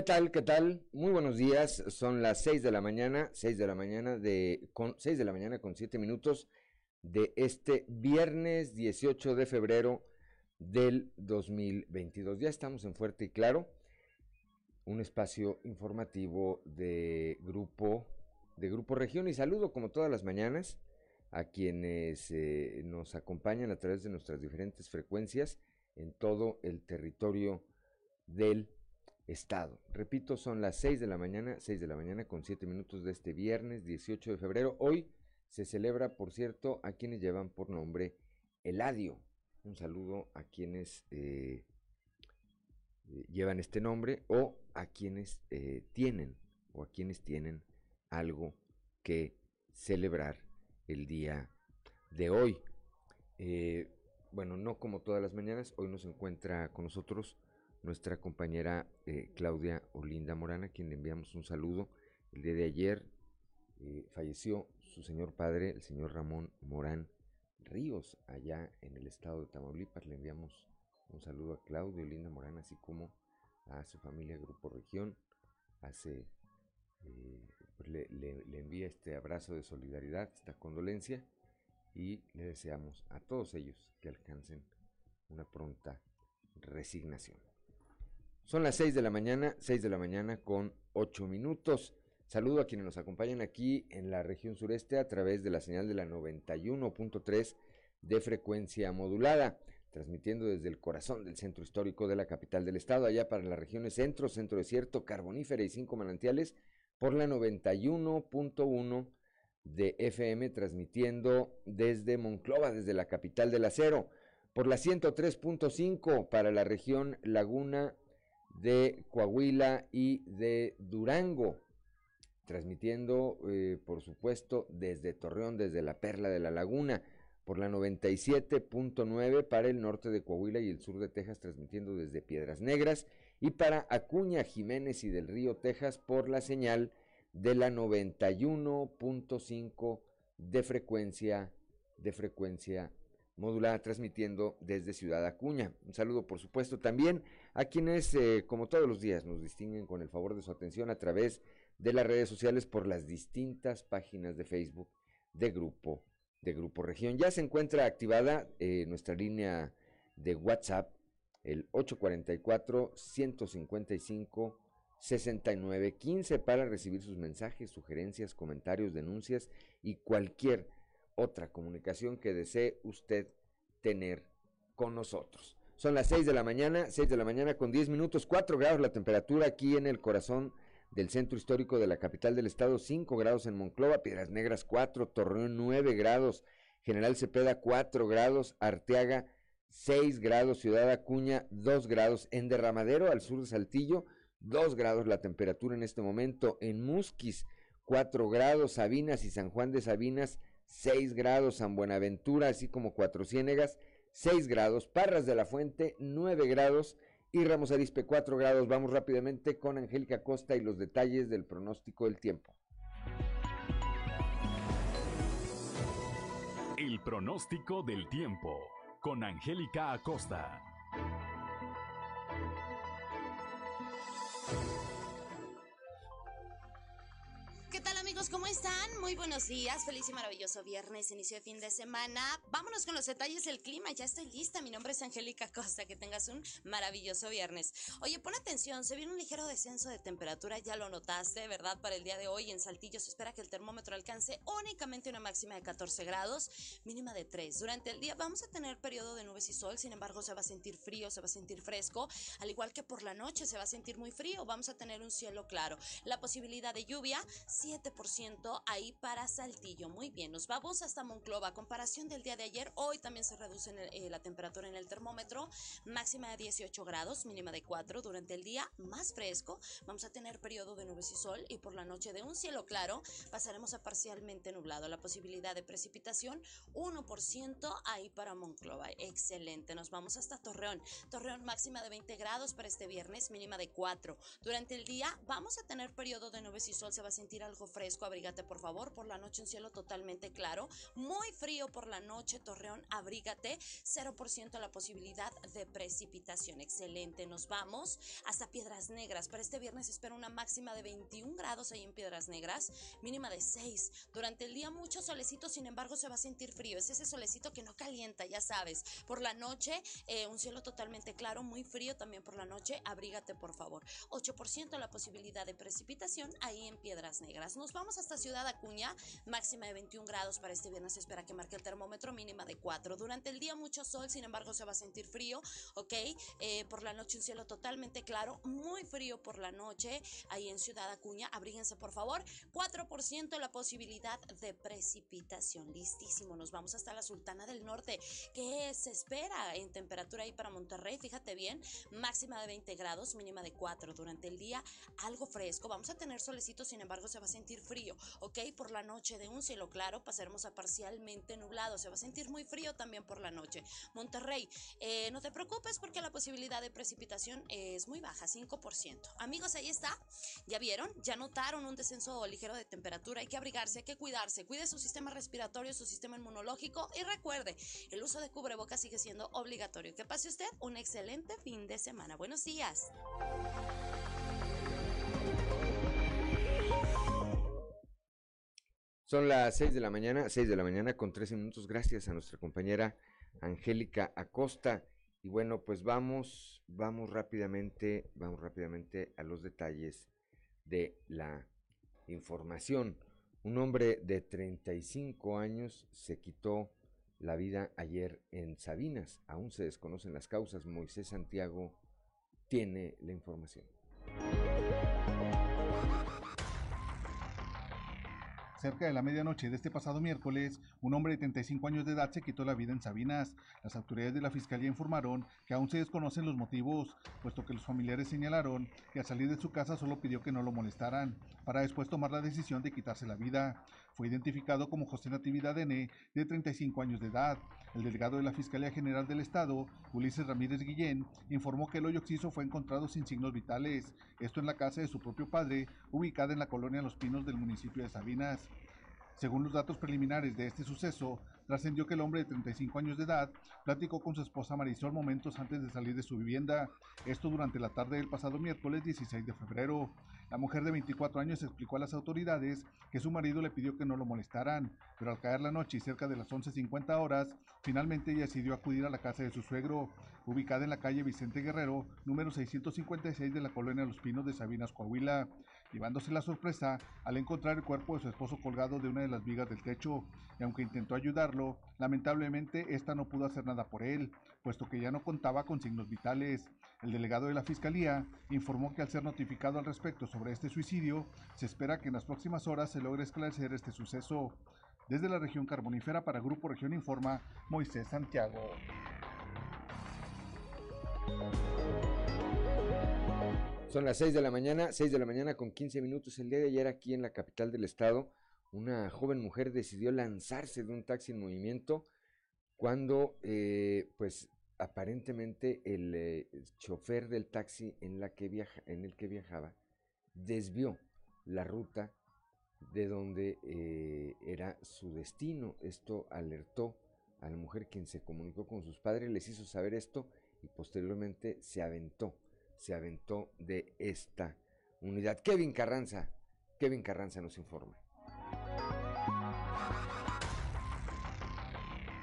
¿Qué tal? ¿Qué tal? Muy buenos días. Son las 6 de la mañana, 6 de la mañana de con 6 de la mañana con 7 minutos de este viernes 18 de febrero del 2022. Ya estamos en Fuerte y Claro, un espacio informativo de grupo de Grupo Región y saludo como todas las mañanas a quienes eh, nos acompañan a través de nuestras diferentes frecuencias en todo el territorio del Estado. Repito, son las 6 de la mañana, 6 de la mañana con 7 minutos de este viernes 18 de febrero. Hoy se celebra, por cierto, a quienes llevan por nombre Eladio. Un saludo a quienes eh, eh, llevan este nombre o a quienes eh, tienen o a quienes tienen algo que celebrar el día de hoy. bueno, no como todas las mañanas, hoy nos encuentra con nosotros nuestra compañera eh, Claudia Olinda Morana, quien le enviamos un saludo. El día de ayer eh, falleció su señor padre, el señor Ramón Morán Ríos, allá en el estado de Tamaulipas. Le enviamos un saludo a Claudia Olinda Morán, así como a su familia Grupo Región. Eh, le, le envía este abrazo de solidaridad, esta condolencia, y le deseamos a todos ellos que alcancen una pronta resignación. Son las 6 de la mañana, 6 de la mañana con 8 minutos. Saludo a quienes nos acompañan aquí en la región sureste a través de la señal de la 91.3 de frecuencia modulada, transmitiendo desde el corazón del centro histórico de la capital del estado, allá para las regiones centro, centro desierto, carbonífera y cinco manantiales, por la 91.1 de FM, transmitiendo desde Monclova, desde la capital del acero, por la 103.5 para la región Laguna de Coahuila y de Durango, transmitiendo, eh, por supuesto, desde Torreón, desde la Perla de la Laguna, por la 97.9 para el norte de Coahuila y el sur de Texas, transmitiendo desde Piedras Negras, y para Acuña, Jiménez y del Río, Texas, por la señal de la 91.5 de frecuencia, de frecuencia modulada transmitiendo desde Ciudad Acuña. Un saludo, por supuesto, también a quienes, eh, como todos los días, nos distinguen con el favor de su atención a través de las redes sociales por las distintas páginas de Facebook de Grupo, de Grupo Región. Ya se encuentra activada eh, nuestra línea de WhatsApp, el 844 155 15 para recibir sus mensajes, sugerencias, comentarios, denuncias y cualquier otra comunicación que desee usted tener con nosotros. Son las 6 de la mañana, 6 de la mañana con 10 minutos, 4 grados la temperatura aquí en el corazón del centro histórico de la capital del estado, 5 grados en Monclova, Piedras Negras 4, Torreón 9 grados, General Cepeda 4 grados, Arteaga 6 grados, Ciudad Acuña 2 grados, en Derramadero al sur de Saltillo 2 grados la temperatura en este momento, en Musquis 4 grados, Sabinas y San Juan de Sabinas 6 grados. San Buenaventura, así como Cuatro Ciénegas, 6 grados, Parras de la Fuente, 9 grados y Ramos Arispe, 4 grados. Vamos rápidamente con Angélica Costa y los detalles del pronóstico del tiempo. El pronóstico del tiempo con Angélica Acosta. ¿Cómo están? Muy buenos días, feliz y maravilloso viernes, inicio de fin de semana. Vámonos con los detalles del clima, ya estoy lista. Mi nombre es Angélica Costa, que tengas un maravilloso viernes. Oye, pon atención, se viene un ligero descenso de temperatura, ya lo notaste, ¿verdad? Para el día de hoy en Saltillo se espera que el termómetro alcance únicamente una máxima de 14 grados, mínima de 3. Durante el día vamos a tener periodo de nubes y sol, sin embargo se va a sentir frío, se va a sentir fresco, al igual que por la noche se va a sentir muy frío, vamos a tener un cielo claro. La posibilidad de lluvia, 7% 0% ahí para Saltillo. Muy bien, nos vamos hasta Monclova. A comparación del día de ayer, hoy también se reduce eh, la temperatura en el termómetro, máxima de 18 grados, mínima de 4 durante el día, más fresco. Vamos a tener periodo de nubes y sol y por la noche de un cielo claro pasaremos a parcialmente nublado. La posibilidad de precipitación 1% ahí para Monclova. Excelente, nos vamos hasta Torreón. Torreón máxima de 20 grados para este viernes, mínima de 4. Durante el día vamos a tener periodo de nubes y sol, se va a sentir algo fresco, abrígate por favor. Por la noche un cielo totalmente claro, muy frío por la noche, Torreón, abrígate, 0% la posibilidad de precipitación. Excelente, nos vamos hasta Piedras Negras. Para este viernes espero una máxima de 21 grados ahí en Piedras Negras, mínima de 6. Durante el día mucho solecito, sin embargo se va a sentir frío. Es ese solecito que no calienta, ya sabes. Por la noche eh, un cielo totalmente claro, muy frío también por la noche, abrígate por favor. 8% la posibilidad de precipitación ahí en Piedras Negras. Nos vamos hasta Ciudad Acuña, máxima de 21 grados para este viernes, espera que marque el termómetro mínima de 4. Durante el día mucho sol, sin embargo se va a sentir frío, ¿ok? Eh, por la noche un cielo totalmente claro, muy frío por la noche ahí en Ciudad Acuña, abríguense por favor. 4% la posibilidad de precipitación, listísimo. Nos vamos hasta la Sultana del Norte, que se espera en temperatura ahí para Monterrey, fíjate bien, máxima de 20 grados, mínima de 4 durante el día, algo fresco. Vamos a tener solecito, sin embargo, se va a sentir frío, ¿ok? Por la noche de un cielo claro pasaremos a parcialmente nublado. Se va a sentir muy frío también por la noche. Monterrey, eh, no te preocupes porque la posibilidad de precipitación es muy baja, 5%. Amigos, ahí está. ¿Ya vieron? ¿Ya notaron un descenso ligero de temperatura? Hay que abrigarse, hay que cuidarse. Cuide su sistema respiratorio, su sistema inmunológico y recuerde, el uso de cubrebocas sigue siendo obligatorio. Que pase usted un excelente fin de semana. Buenos días. Son las 6 de la mañana, 6 de la mañana con 13 minutos, gracias a nuestra compañera Angélica Acosta. Y bueno, pues vamos, vamos rápidamente, vamos rápidamente a los detalles de la información. Un hombre de 35 años se quitó la vida ayer en Sabinas. Aún se desconocen las causas. Moisés Santiago tiene la información. Cerca de la medianoche de este pasado miércoles, un hombre de 35 años de edad se quitó la vida en Sabinas. Las autoridades de la fiscalía informaron que aún se desconocen los motivos, puesto que los familiares señalaron que al salir de su casa solo pidió que no lo molestaran, para después tomar la decisión de quitarse la vida. Fue identificado como José Natividad N., de 35 años de edad. El delegado de la Fiscalía General del Estado, Ulises Ramírez Guillén, informó que el hoyo oxiso fue encontrado sin signos vitales, esto en la casa de su propio padre, ubicada en la colonia Los Pinos del municipio de Sabinas. Según los datos preliminares de este suceso, trascendió que el hombre de 35 años de edad platicó con su esposa Marisol momentos antes de salir de su vivienda, esto durante la tarde del pasado miércoles 16 de febrero. La mujer de 24 años explicó a las autoridades que su marido le pidió que no lo molestaran, pero al caer la noche y cerca de las 11.50 horas, finalmente ella decidió acudir a la casa de su suegro, ubicada en la calle Vicente Guerrero, número 656 de la colonia Los Pinos de Sabinas, Coahuila, llevándose la sorpresa al encontrar el cuerpo de su esposo colgado de una de las vigas del techo, y aunque intentó ayudarlo, lamentablemente esta no pudo hacer nada por él, puesto que ya no contaba con signos vitales. El delegado de la Fiscalía informó que al ser notificado al respecto sobre este suicidio, se espera que en las próximas horas se logre esclarecer este suceso. Desde la región carbonífera para Grupo Región Informa, Moisés Santiago. Son las 6 de la mañana, 6 de la mañana con 15 minutos. El día de ayer aquí en la capital del estado, una joven mujer decidió lanzarse de un taxi en movimiento cuando eh, pues aparentemente el, eh, chofer del taxi en, la que viaja, en el que viajaba desvió la ruta de donde eh, era su destino. Esto alertó a la mujer quien se comunicó con sus padres, les hizo saber esto y posteriormente se aventó, se aventó de esta unidad. Kevin Carranza, Kevin Carranza nos informa.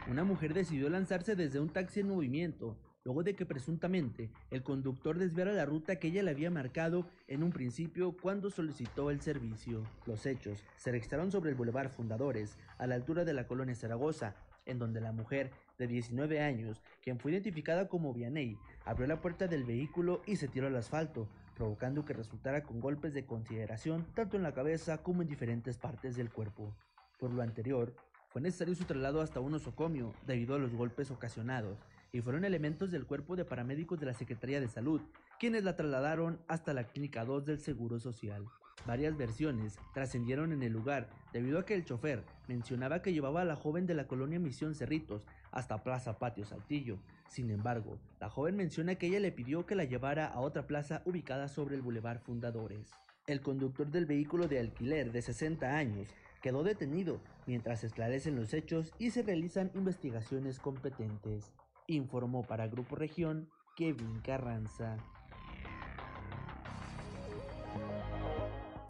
Una mujer decidió lanzarse desde un taxi en movimiento, luego de que presuntamente el conductor desviara la ruta que ella le había marcado en un principio cuando solicitó el servicio. Los hechos se registraron sobre el Boulevard Fundadores, a la altura de la colonia Zaragoza, en donde la mujer de 19 años, quien fue identificada como Vianey, abrió la puerta del vehículo y se tiró al asfalto, provocando que resultara con golpes de consideración tanto en la cabeza como en diferentes partes del cuerpo. Por lo anterior, fue necesario su traslado hasta un osocomio debido a los golpes ocasionados, y fueron elementos del cuerpo de paramédicos de la Secretaría de Salud quienes la trasladaron hasta la Clínica 2 del Seguro Social. Varias versiones trascendieron en el lugar debido a que el chofer mencionaba que llevaba a la joven de la colonia Misión Cerritos hasta Plaza Patio Saltillo. Sin embargo, la joven menciona que ella le pidió que la llevara a otra plaza ubicada sobre el Boulevard Fundadores. El conductor del vehículo de alquiler de 60 años quedó detenido mientras se esclarecen los hechos y se realizan investigaciones competentes. Informó para Grupo Región Kevin Carranza.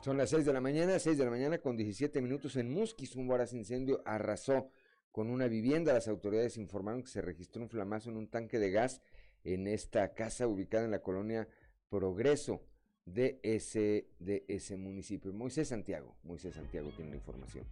Son las 6 de la mañana, 6 de la mañana con 17 minutos en Musquis. Un voraz incendio arrasó con una vivienda. Las autoridades informaron que se registró un flamazo en un tanque de gas en esta casa ubicada en la colonia Progreso de ese, de ese municipio. Moisés Santiago, Moisés Santiago tiene la información.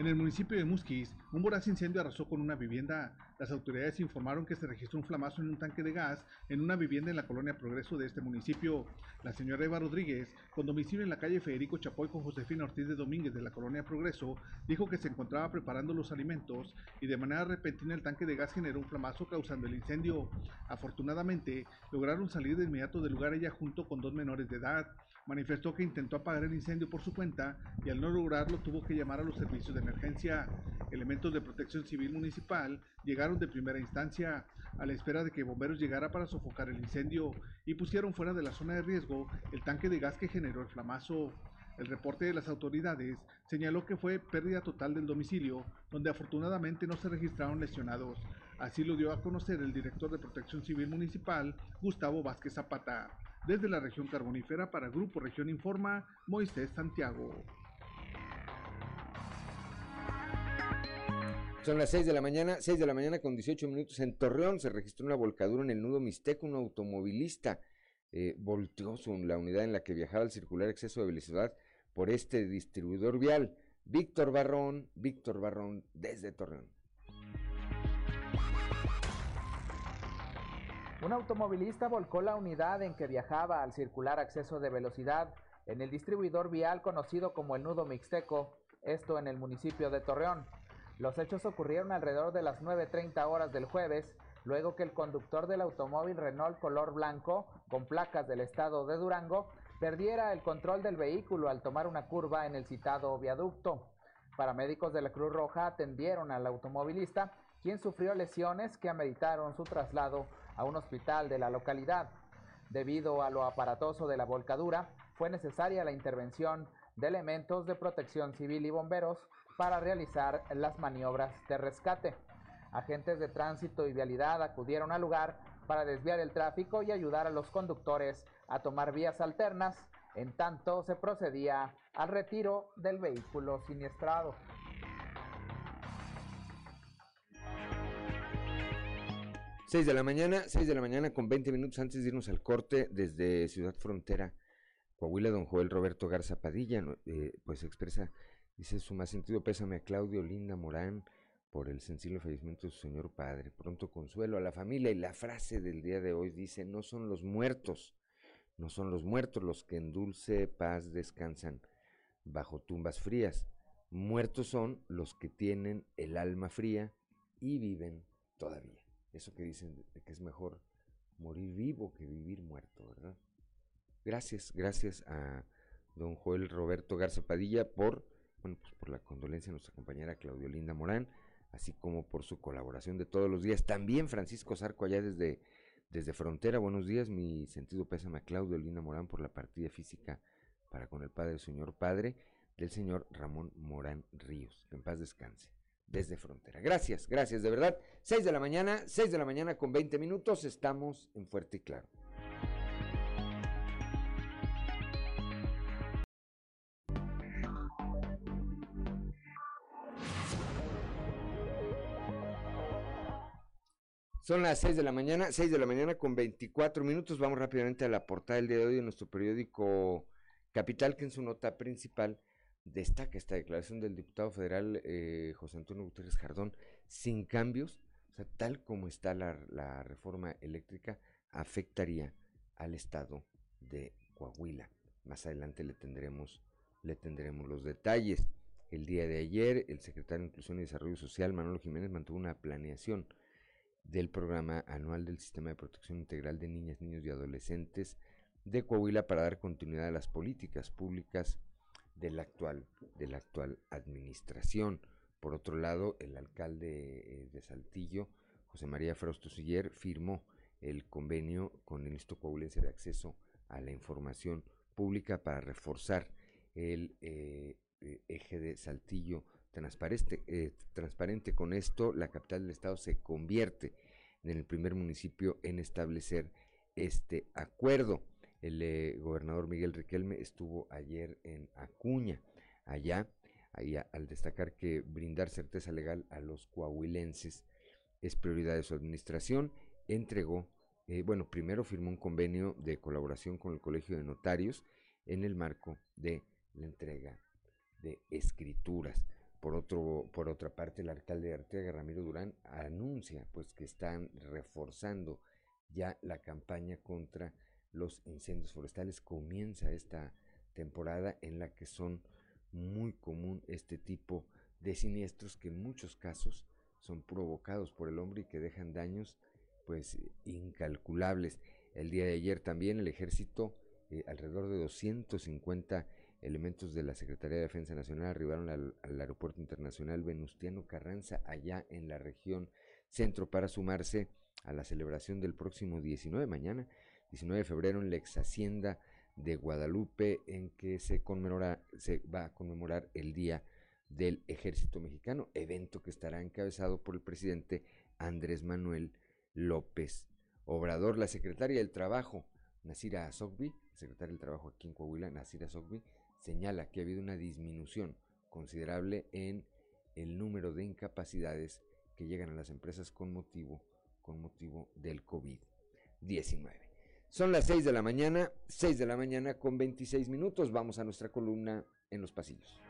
En el municipio de Musquis, un voraz incendio arrasó con una vivienda. Las autoridades informaron que se registró un flamazo en un tanque de gas en una vivienda en la colonia Progreso de este municipio. La señora Eva Rodríguez, con domicilio en la calle Federico Chapoy con Josefina Ortiz de Domínguez de la colonia Progreso, dijo que se encontraba preparando los alimentos y de manera repentina el tanque de gas generó un flamazo causando el incendio. Afortunadamente, lograron salir de inmediato del lugar ella junto con dos menores de edad manifestó que intentó apagar el incendio por su cuenta y al no lograrlo tuvo que llamar a los servicios de emergencia. Elementos de protección civil municipal llegaron de primera instancia a la espera de que bomberos llegara para sofocar el incendio y pusieron fuera de la zona de riesgo el tanque de gas que generó el flamazo. El reporte de las autoridades señaló que fue pérdida total del domicilio, donde afortunadamente no se registraron lesionados. Así lo dio a conocer el director de Protección Civil Municipal, Gustavo Vázquez Zapata. Desde la región carbonífera para Grupo Región Informa, Moisés Santiago. Son las 6 de la mañana, 6 de la mañana con 18 minutos. En Torreón se registró una volcadura en el nudo Mixteco. Un automovilista eh, volteó su, la unidad en la que viajaba al circular exceso de velocidad por este distribuidor vial. Víctor Barrón, Víctor Barrón desde Torreón. Un automovilista volcó la unidad en que viajaba al circular acceso de velocidad en el distribuidor vial conocido como el Nudo Mixteco, esto en el municipio de Torreón. Los hechos ocurrieron alrededor de las 9.30 horas del jueves, luego que el conductor del automóvil Renault color blanco, con placas del estado de Durango, perdiera el control del vehículo al tomar una curva en el citado viaducto. Paramédicos de la Cruz Roja atendieron al automovilista, quien sufrió lesiones que ameritaron su traslado a un hospital de la localidad. Debido a lo aparatoso de la volcadura, fue necesaria la intervención de elementos de protección civil y bomberos para realizar las maniobras de rescate. Agentes de tránsito y vialidad acudieron al lugar para desviar el tráfico y ayudar a los conductores a tomar vías alternas, en tanto se procedía al retiro del vehículo siniestrado. 6 de la mañana, 6 de la mañana con 20 minutos antes de irnos al corte desde Ciudad Frontera, Coahuila, don Joel Roberto Garza Padilla, eh, pues expresa, dice su más sentido pésame a Claudio Linda Morán por el sensible fallecimiento de su señor padre. Pronto consuelo a la familia y la frase del día de hoy dice, no son los muertos, no son los muertos los que en dulce paz descansan bajo tumbas frías, muertos son los que tienen el alma fría y viven todavía. Eso que dicen que es mejor morir vivo que vivir muerto, ¿verdad? Gracias, gracias a don Joel Roberto Garza Padilla por, bueno, pues por la condolencia a nuestra compañera Claudio Linda Morán, así como por su colaboración de todos los días. También Francisco Zarco allá desde, desde Frontera. Buenos días, mi sentido pésame a Claudio Linda Morán por la partida física para con el padre del señor padre del señor Ramón Morán Ríos. Que en paz descanse desde Frontera. Gracias, gracias, de verdad. 6 de la mañana, 6 de la mañana con 20 minutos, estamos en Fuerte y Claro. Son las 6 de la mañana, 6 de la mañana con 24 minutos. Vamos rápidamente a la portada del día de hoy de nuestro periódico Capital, que en su nota principal destaca esta declaración del diputado federal eh, José Antonio Gutiérrez Jardón sin cambios O sea, tal como está la, la reforma eléctrica, afectaría al estado de Coahuila. Más adelante le tendremos, le tendremos los detalles. El día de ayer, el secretario de Inclusión y Desarrollo Social, Manolo Jiménez, mantuvo una planeación del programa anual del Sistema de Protección Integral de Niñas, Niños y Adolescentes de Coahuila para dar continuidad a las políticas públicas de la actual, de la actual administración. Por otro lado, el alcalde eh, de Saltillo, José María Frausto Siller, firmó el convenio con el Instituto Coahuilense de Acceso a la Información Pública para reforzar el eh, eh, eje de Saltillo transparente, transparente. Con esto, la capital del estado se convierte en el primer municipio en establecer este acuerdo. El eh, gobernador Miguel Riquelme estuvo ayer en Acuña, allá, allá, al destacar que brindar certeza legal a los coahuilenses es prioridad de su administración, entregó, eh, bueno, primero firmó un convenio de colaboración con el Colegio de Notarios en el marco de la entrega de escrituras. Por, otro, por otra parte, el alcalde de Arteaga, Ramiro Durán, anuncia pues que están reforzando ya la campaña contra los incendios forestales. Comienza esta temporada en la que son muy común este tipo de siniestros que en muchos casos son provocados por el hombre y que dejan daños pues incalculables. El día de ayer también el ejército, eh, alrededor de 250 elementos de la Secretaría de Defensa Nacional arribaron al, al, Aeropuerto Internacional Venustiano Carranza, allá en la región centro, para sumarse a la celebración del próximo 19, mañana, 19 de febrero, en la ex hacienda de Guadalupe, en que se, conmemora, se va a conmemorar el Día del Ejército Mexicano, evento que estará encabezado por el presidente Andrés Manuel López Obrador. La secretaria del Trabajo, Nasira Azogbi, secretaria del Trabajo aquí en Coahuila, Nasira Azogbi, señala que ha habido una disminución considerable en el número de incapacidades que llegan a las empresas con motivo, con motivo del COVID-19. Son las 6 de la mañana, 6 de la mañana con 26 minutos. Vamos a nuestra columna en los pasillos.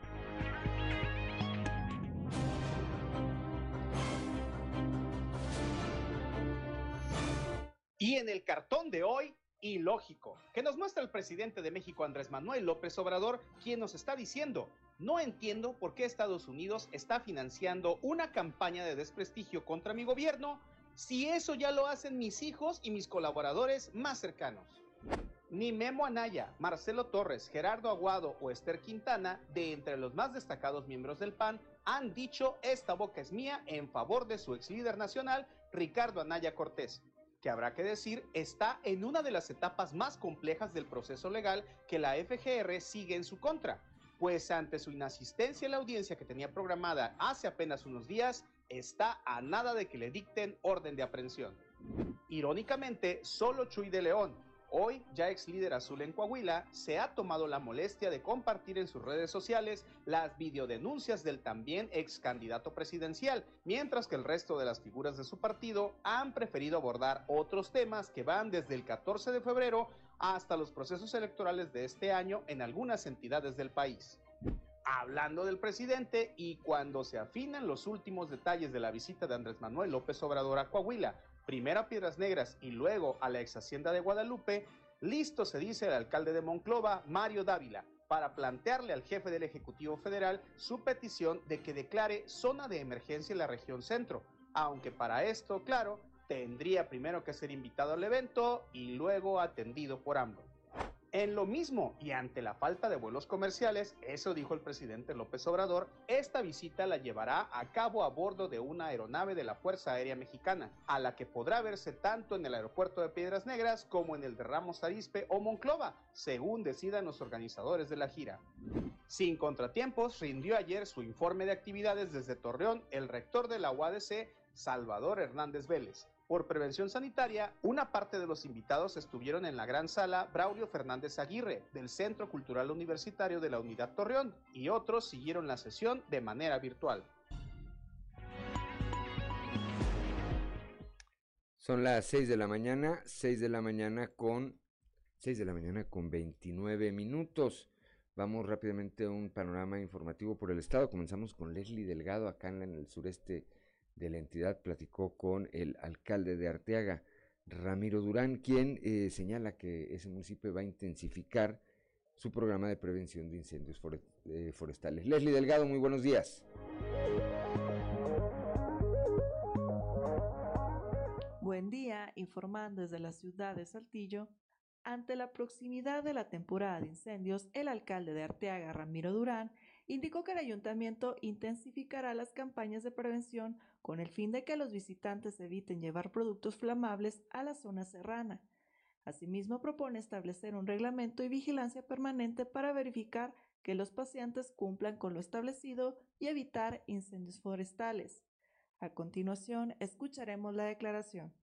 Y en el cartón de hoy, ilógico, que nos muestra el presidente de México Andrés Manuel López Obrador, quien nos está diciendo, no entiendo por qué Estados Unidos está financiando una campaña de desprestigio contra mi gobierno si eso ya lo hacen mis hijos y mis colaboradores más cercanos. Ni Memo Anaya, Marcelo Torres, Gerardo Aguado o Esther Quintana, de entre los más destacados miembros del PAN, han dicho esta boca es mía en favor de su ex líder nacional, Ricardo Anaya Cortés que habrá que decir está en una de las etapas más complejas del proceso legal que la FGR sigue en su contra, pues ante su inasistencia a la audiencia que tenía programada hace apenas unos días, está a nada de que le dicten orden de aprehensión. Irónicamente, solo Chuy de León, hoy ya ex líder azul en Coahuila, se ha tomado la molestia de compartir en sus redes sociales las videodenuncias del también ex candidato presidencial, mientras que el resto de las figuras de su partido han preferido abordar otros temas que van desde el 14 de febrero hasta los procesos electorales de este año en algunas entidades del país. Hablando del presidente y cuando se afinan los últimos detalles de la visita de Andrés Manuel López Obrador a Coahuila, primero a Piedras Negras y luego a la ex hacienda de Guadalupe, listo se dice el alcalde de Monclova, Mario Dávila, para plantearle al jefe del Ejecutivo Federal su petición de que declare zona de emergencia en la región centro, aunque para esto, claro, tendría primero que ser invitado al evento y luego atendido por AMLO. En lo mismo y ante la falta de vuelos comerciales, eso dijo el presidente López Obrador, esta visita la llevará a cabo a bordo de una aeronave de la Fuerza Aérea Mexicana, a la que podrá verse tanto en el aeropuerto de Piedras Negras como en el de Ramos Arizpe o Monclova, según decidan los organizadores de la gira. Sin contratiempos, rindió ayer su informe de actividades desde Torreón el rector de la UADC, Salvador Hernández Vélez. Por prevención sanitaria, una parte de los invitados estuvieron en la gran sala Braulio Fernández Aguirre, del Centro Cultural Universitario de la Unidad Torreón, y otros siguieron la sesión de manera virtual. Son las 6 de la mañana, 6 de la mañana con 6 de la mañana con 29 minutos. Vamos rápidamente a un panorama informativo por el estado. Comenzamos con Leslie Delgado acá en el sureste de la entidad platicó con el alcalde de Arteaga, Ramiro Durán, quien eh, señala que ese municipio va a intensificar su programa de prevención de incendios eh, forestales. Leslie Delgado, muy buenos días. Buen día, informando desde la ciudad de Saltillo. Ante la proximidad de la temporada de incendios, el alcalde de Arteaga, Ramiro Durán, indicó que el ayuntamiento intensificará las campañas de prevención con el fin de que los visitantes eviten llevar productos flamables a la zona serrana. Asimismo, propone establecer un reglamento y vigilancia permanente para verificar que los pacientes cumplan con lo establecido y evitar incendios forestales. A continuación, escucharemos la declaración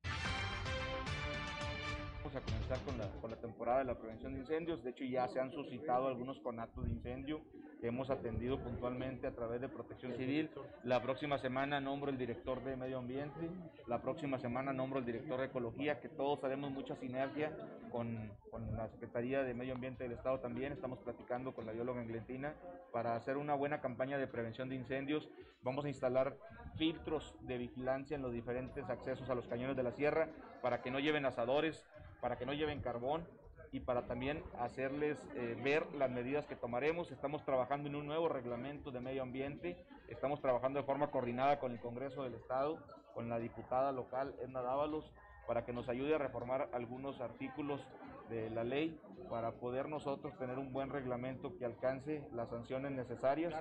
a comenzar con la, con la, temporada de la prevención de incendios. De hecho, ya se han suscitado algunos conatos de incendio que hemos atendido puntualmente a través de Protección Civil. La próxima semana nombro el director de Medio Ambiente. La próxima semana nombro el director de Ecología, que todos haremos mucha sinergia con, con la Secretaría de Medio Ambiente del Estado también. Estamos platicando con la bióloga Englentina para hacer una buena campaña de prevención de incendios. Vamos a instalar filtros de vigilancia en los diferentes accesos a los cañones de la sierra para que no lleven asadores, para que no lleven carbón y para también hacerles eh, ver las medidas que tomaremos. Estamos trabajando en un nuevo reglamento de medio ambiente, estamos trabajando de forma coordinada con el Congreso del Estado, con la diputada local Edna Dávalos, para que nos ayude a reformar algunos artículos de la ley para poder nosotros tener un buen reglamento que alcance las sanciones necesarias.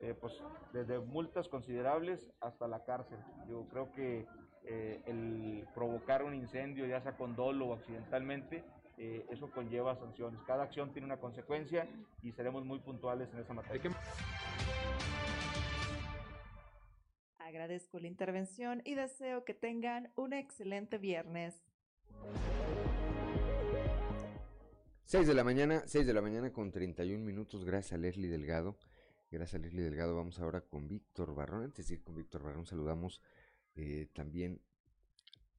Eh, pues desde multas considerables hasta la cárcel. Yo creo que eh, el provocar un incendio, ya sea con dolo o accidentalmente, eh, eso conlleva sanciones. Cada acción tiene una consecuencia y seremos muy puntuales en esa materia. Agradezco la intervención y deseo que tengan un excelente viernes. 6 de la mañana, 6 de la mañana con 31 minutos, gracias a Leslie Delgado. Gracias a Leslie Delgado. Vamos ahora con Víctor Barrón. Antes de ir con Víctor Barrón, saludamos eh, también,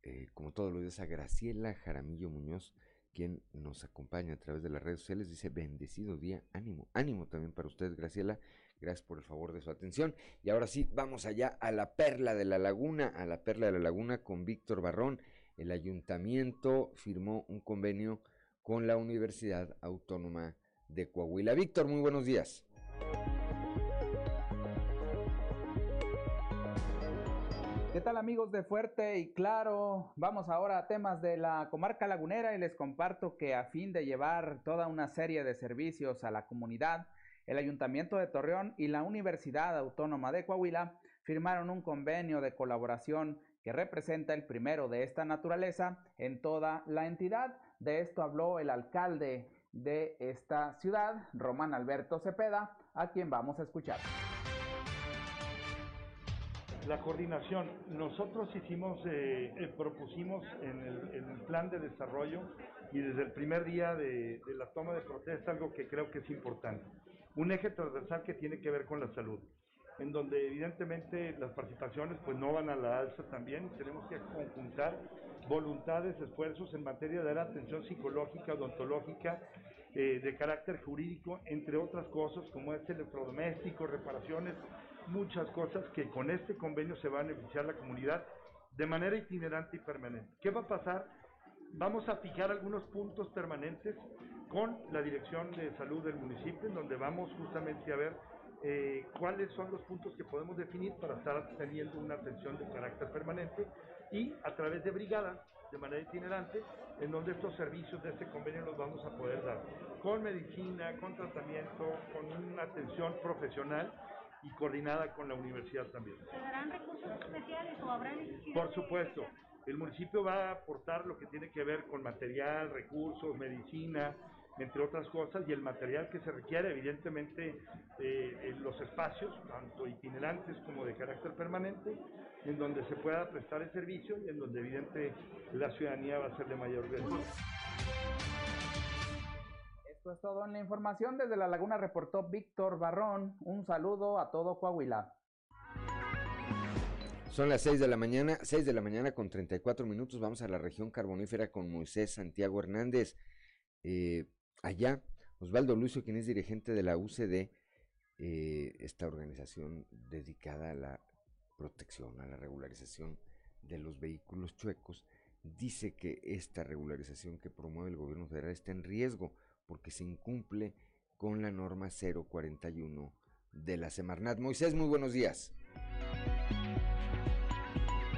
eh, como todos los días, a Graciela Jaramillo Muñoz, quien nos acompaña a través de las redes sociales. Dice, bendecido día, ánimo, ánimo también para usted, Graciela. Gracias por el favor de su atención. Y ahora sí, vamos allá a la Perla de la Laguna, a la Perla de la Laguna con Víctor Barrón. El ayuntamiento firmó un convenio con la Universidad Autónoma de Coahuila. Víctor, muy buenos días. ¿Qué tal amigos de Fuerte y Claro? Vamos ahora a temas de la comarca lagunera y les comparto que a fin de llevar toda una serie de servicios a la comunidad, el Ayuntamiento de Torreón y la Universidad Autónoma de Coahuila firmaron un convenio de colaboración que representa el primero de esta naturaleza en toda la entidad. De esto habló el alcalde de esta ciudad, Román Alberto Cepeda, a quien vamos a escuchar la coordinación. Nosotros hicimos, eh, eh, propusimos en el, plan de desarrollo y desde el primer día de, la toma de protesta algo que creo que es importante. Un eje transversal que tiene que ver con la salud, en donde evidentemente las participaciones pues no van a la alza también. Tenemos que conjuntar voluntades, esfuerzos en materia de dar atención psicológica, odontológica, eh, de carácter jurídico, entre otras cosas como es electrodoméstico, reparaciones muchas cosas que con este convenio se va a beneficiar la comunidad de manera itinerante y permanente. ¿Qué va a pasar? Vamos a fijar algunos puntos permanentes con la Dirección de Salud del municipio, en donde vamos justamente a ver eh, cuáles son los puntos que podemos definir para estar teniendo una atención de carácter permanente y a través de brigadas de manera itinerante, en donde estos servicios de este convenio los vamos a poder dar con medicina, con tratamiento, con una atención profesional y coordinada con la universidad también. ¿Se darán recursos especiales o habrá necesidad? Por supuesto. El municipio va a aportar lo que tiene que ver con material, recursos, medicina, entre otras cosas, y el material que se requiere, evidentemente, eh, en los espacios, tanto itinerantes como de carácter permanente, en donde se pueda prestar el servicio y en donde, evidentemente, la ciudadanía va a ser de mayor riesgo. Esto es todo en la información. Desde La Laguna reportó Víctor Barrón. Un saludo a todo Coahuila. Son las 6 de la mañana, 6 de la mañana con 34 minutos. Vamos a la región carbonífera con Moisés Santiago Hernández. Eh, allá, Osvaldo Lucio, quien es dirigente de la UCD, eh, esta organización dedicada a la protección, a la regularización de los vehículos chuecos, dice que esta regularización que promueve el gobierno federal está en riesgo porque se incumple con la norma 041 de la Semarnat. Moisés, muy buenos días.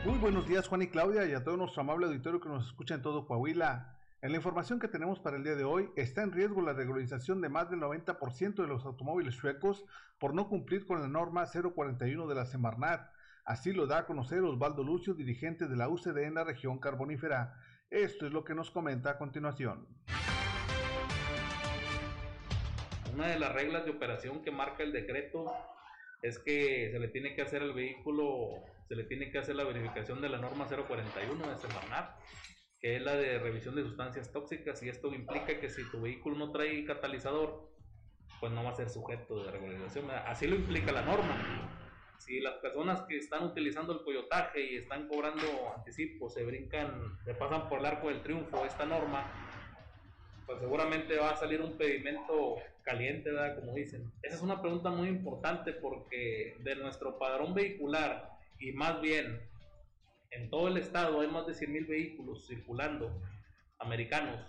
Muy buenos días Juan y Claudia y a todo nuestro amable auditorio que nos escucha en todo Coahuila. En la información que tenemos para el día de hoy, está en riesgo la regularización de más del 90% de los automóviles suecos por no cumplir con la norma 041 de la Semarnat. Así lo da a conocer Osvaldo Lucio, dirigente de la UCD en la región carbonífera. Esto es lo que nos comenta a continuación. Una de las reglas de operación que marca el decreto es que se le tiene que hacer al vehículo, se le tiene que hacer la verificación de la norma 041 de Semarnat, que es la de revisión de sustancias tóxicas, y esto implica que si tu vehículo no trae catalizador, pues no va a ser sujeto de regularización. Así lo implica la norma si las personas que están utilizando el coyotaje y están cobrando anticipos se brincan, se pasan por el arco del triunfo esta norma, pues seguramente va a salir un pedimento caliente, ¿verdad? Como dicen. Esa es una pregunta muy importante porque de nuestro padrón vehicular y más bien en todo el estado hay más de 100.000 vehículos circulando americanos.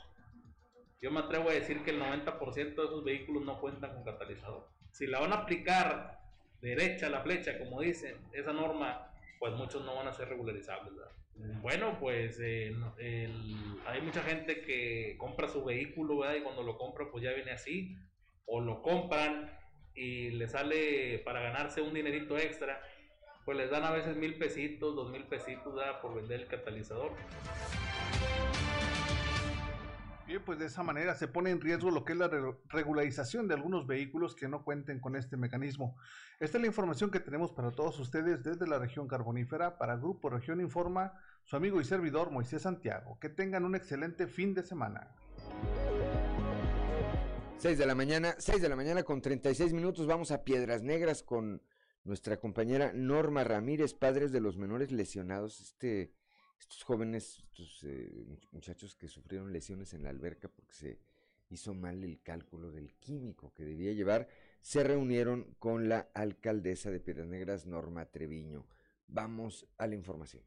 Yo me atrevo a decir que el 90% de esos vehículos no cuentan con catalizador. Si la van a aplicar derecha la flecha, como dicen, esa norma, pues muchos no van a ser regularizables. Bueno, pues hay mucha gente que compra su vehículo y cuando lo compra pues ya viene así, o lo compran y le sale para ganarse un dinerito extra, pues les dan a veces mil pesitos, dos mil pesitos por vender el catalizador. Bien, pues de esa manera se pone en riesgo lo que es la regularización de algunos vehículos que no cuenten con este mecanismo. Esta es la información que tenemos para todos ustedes desde la región carbonífera. Para Grupo Región Informa, su amigo y servidor Moisés Santiago. Que tengan un excelente fin de semana. 6 de la mañana, 6 de la mañana con 36 minutos. Vamos a Piedras Negras con nuestra compañera Norma Ramírez, padres de los menores lesionados. Este estos jóvenes, estos eh, muchachos que sufrieron lesiones en la alberca porque se hizo mal el cálculo del químico que debía llevar, se reunieron con la alcaldesa de Piedras Negras, Norma Treviño. Vamos a la información.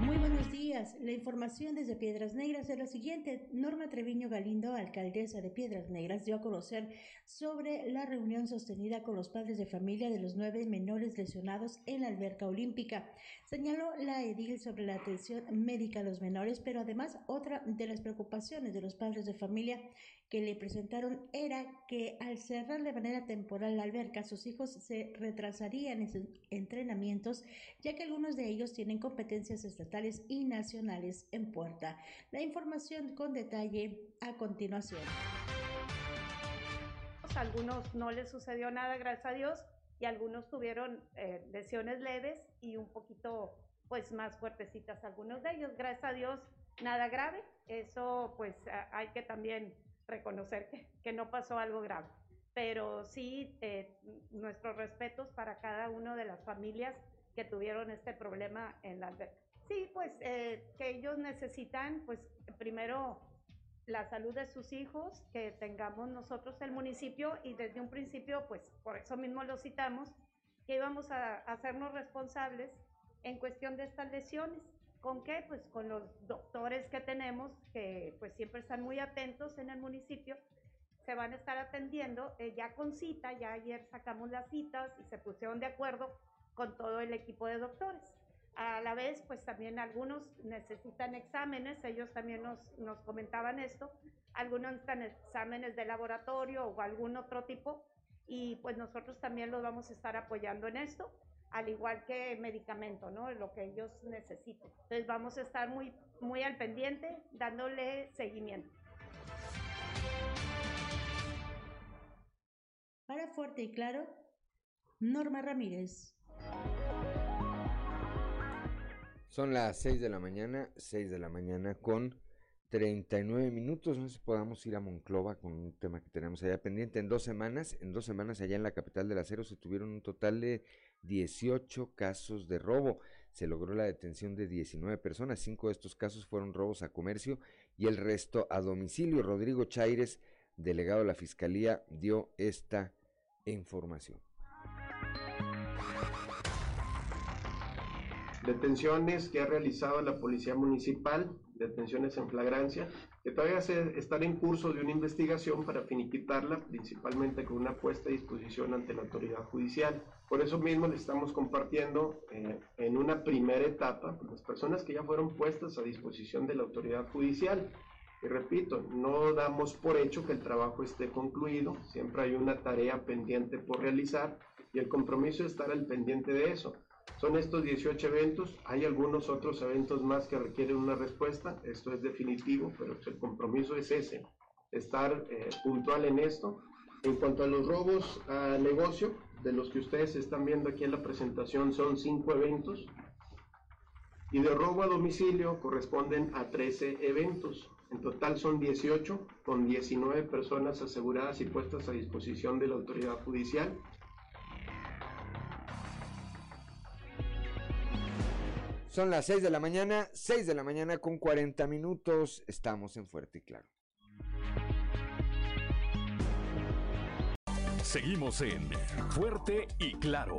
Muy buenos días. La información desde Piedras Negras es la siguiente. Norma Treviño Galindo, alcaldesa de Piedras Negras, dio a conocer sobre la reunión sostenida con los padres de familia de los nueve menores lesionados en la alberca olímpica. Señaló la edil sobre la atención médica a los menores, pero además otra de las preocupaciones de los padres de familia que le presentaron era que al cerrar de manera temporal la alberca, sus hijos se retrasarían en sus entrenamientos, ya que algunos de ellos tienen competencias estatales y nacionales en puerta. La información con detalle a continuación. Algunos no les sucedió nada, gracias a Dios, y algunos tuvieron eh, lesiones leves y un poquito pues más fuertecitas algunos de ellos. Gracias a Dios, nada grave. Eso pues hay que también reconocer que, no pasó algo grave. Pero sí, eh, nuestros respetos para cada una de las familias que tuvieron este problema en la alberca. Sí, pues eh, que ellos necesitan, pues primero la salud de sus hijos, que tengamos nosotros el municipio y desde un principio, pues por eso mismo lo citamos, que íbamos a hacernos responsables en cuestión de estas lesiones. ¿Con qué? Pues con los doctores que tenemos, que pues siempre están muy atentos en el municipio, se van a estar atendiendo eh, ya con cita, ya ayer sacamos las citas y se pusieron de acuerdo con todo el equipo de doctores. A la vez, pues también algunos necesitan exámenes, ellos también nos, nos comentaban esto, algunos necesitan exámenes de laboratorio o algún otro tipo, y pues nosotros también los vamos a estar apoyando en esto al igual que medicamento, ¿no? Lo que ellos necesiten. Entonces vamos a estar muy, muy al pendiente, dándole seguimiento. Para Fuerte y Claro, Norma Ramírez. Son las 6 de la mañana, 6 de la mañana con 39 minutos. No sé si podamos ir a Monclova con un tema que tenemos allá pendiente. En dos semanas, en dos semanas allá en la capital del acero se tuvieron un total de 18 casos de robo. Se logró la detención de 19 personas. Cinco de estos casos fueron robos a comercio y el resto a domicilio. Rodrigo Chaires, delegado de la Fiscalía, dio esta información. Detenciones que ha realizado la Policía Municipal, detenciones en flagrancia, que todavía se, están en curso de una investigación para finiquitarla, principalmente con una puesta a disposición ante la autoridad judicial. Por eso mismo le estamos compartiendo eh, en una primera etapa las personas que ya fueron puestas a disposición de la autoridad judicial. Y repito, no damos por hecho que el trabajo esté concluido, siempre hay una tarea pendiente por realizar y el compromiso es estar al pendiente de eso. Son estos 18 eventos, hay algunos otros eventos más que requieren una respuesta, esto es definitivo, pero el compromiso es ese, estar eh, puntual en esto. En cuanto a los robos a negocio, de los que ustedes están viendo aquí en la presentación, son 5 eventos, y de robo a domicilio corresponden a 13 eventos. En total son 18, con 19 personas aseguradas y puestas a disposición de la autoridad judicial. Son las 6 de la mañana, 6 de la mañana con 40 minutos. Estamos en Fuerte y Claro. Seguimos en Fuerte y Claro.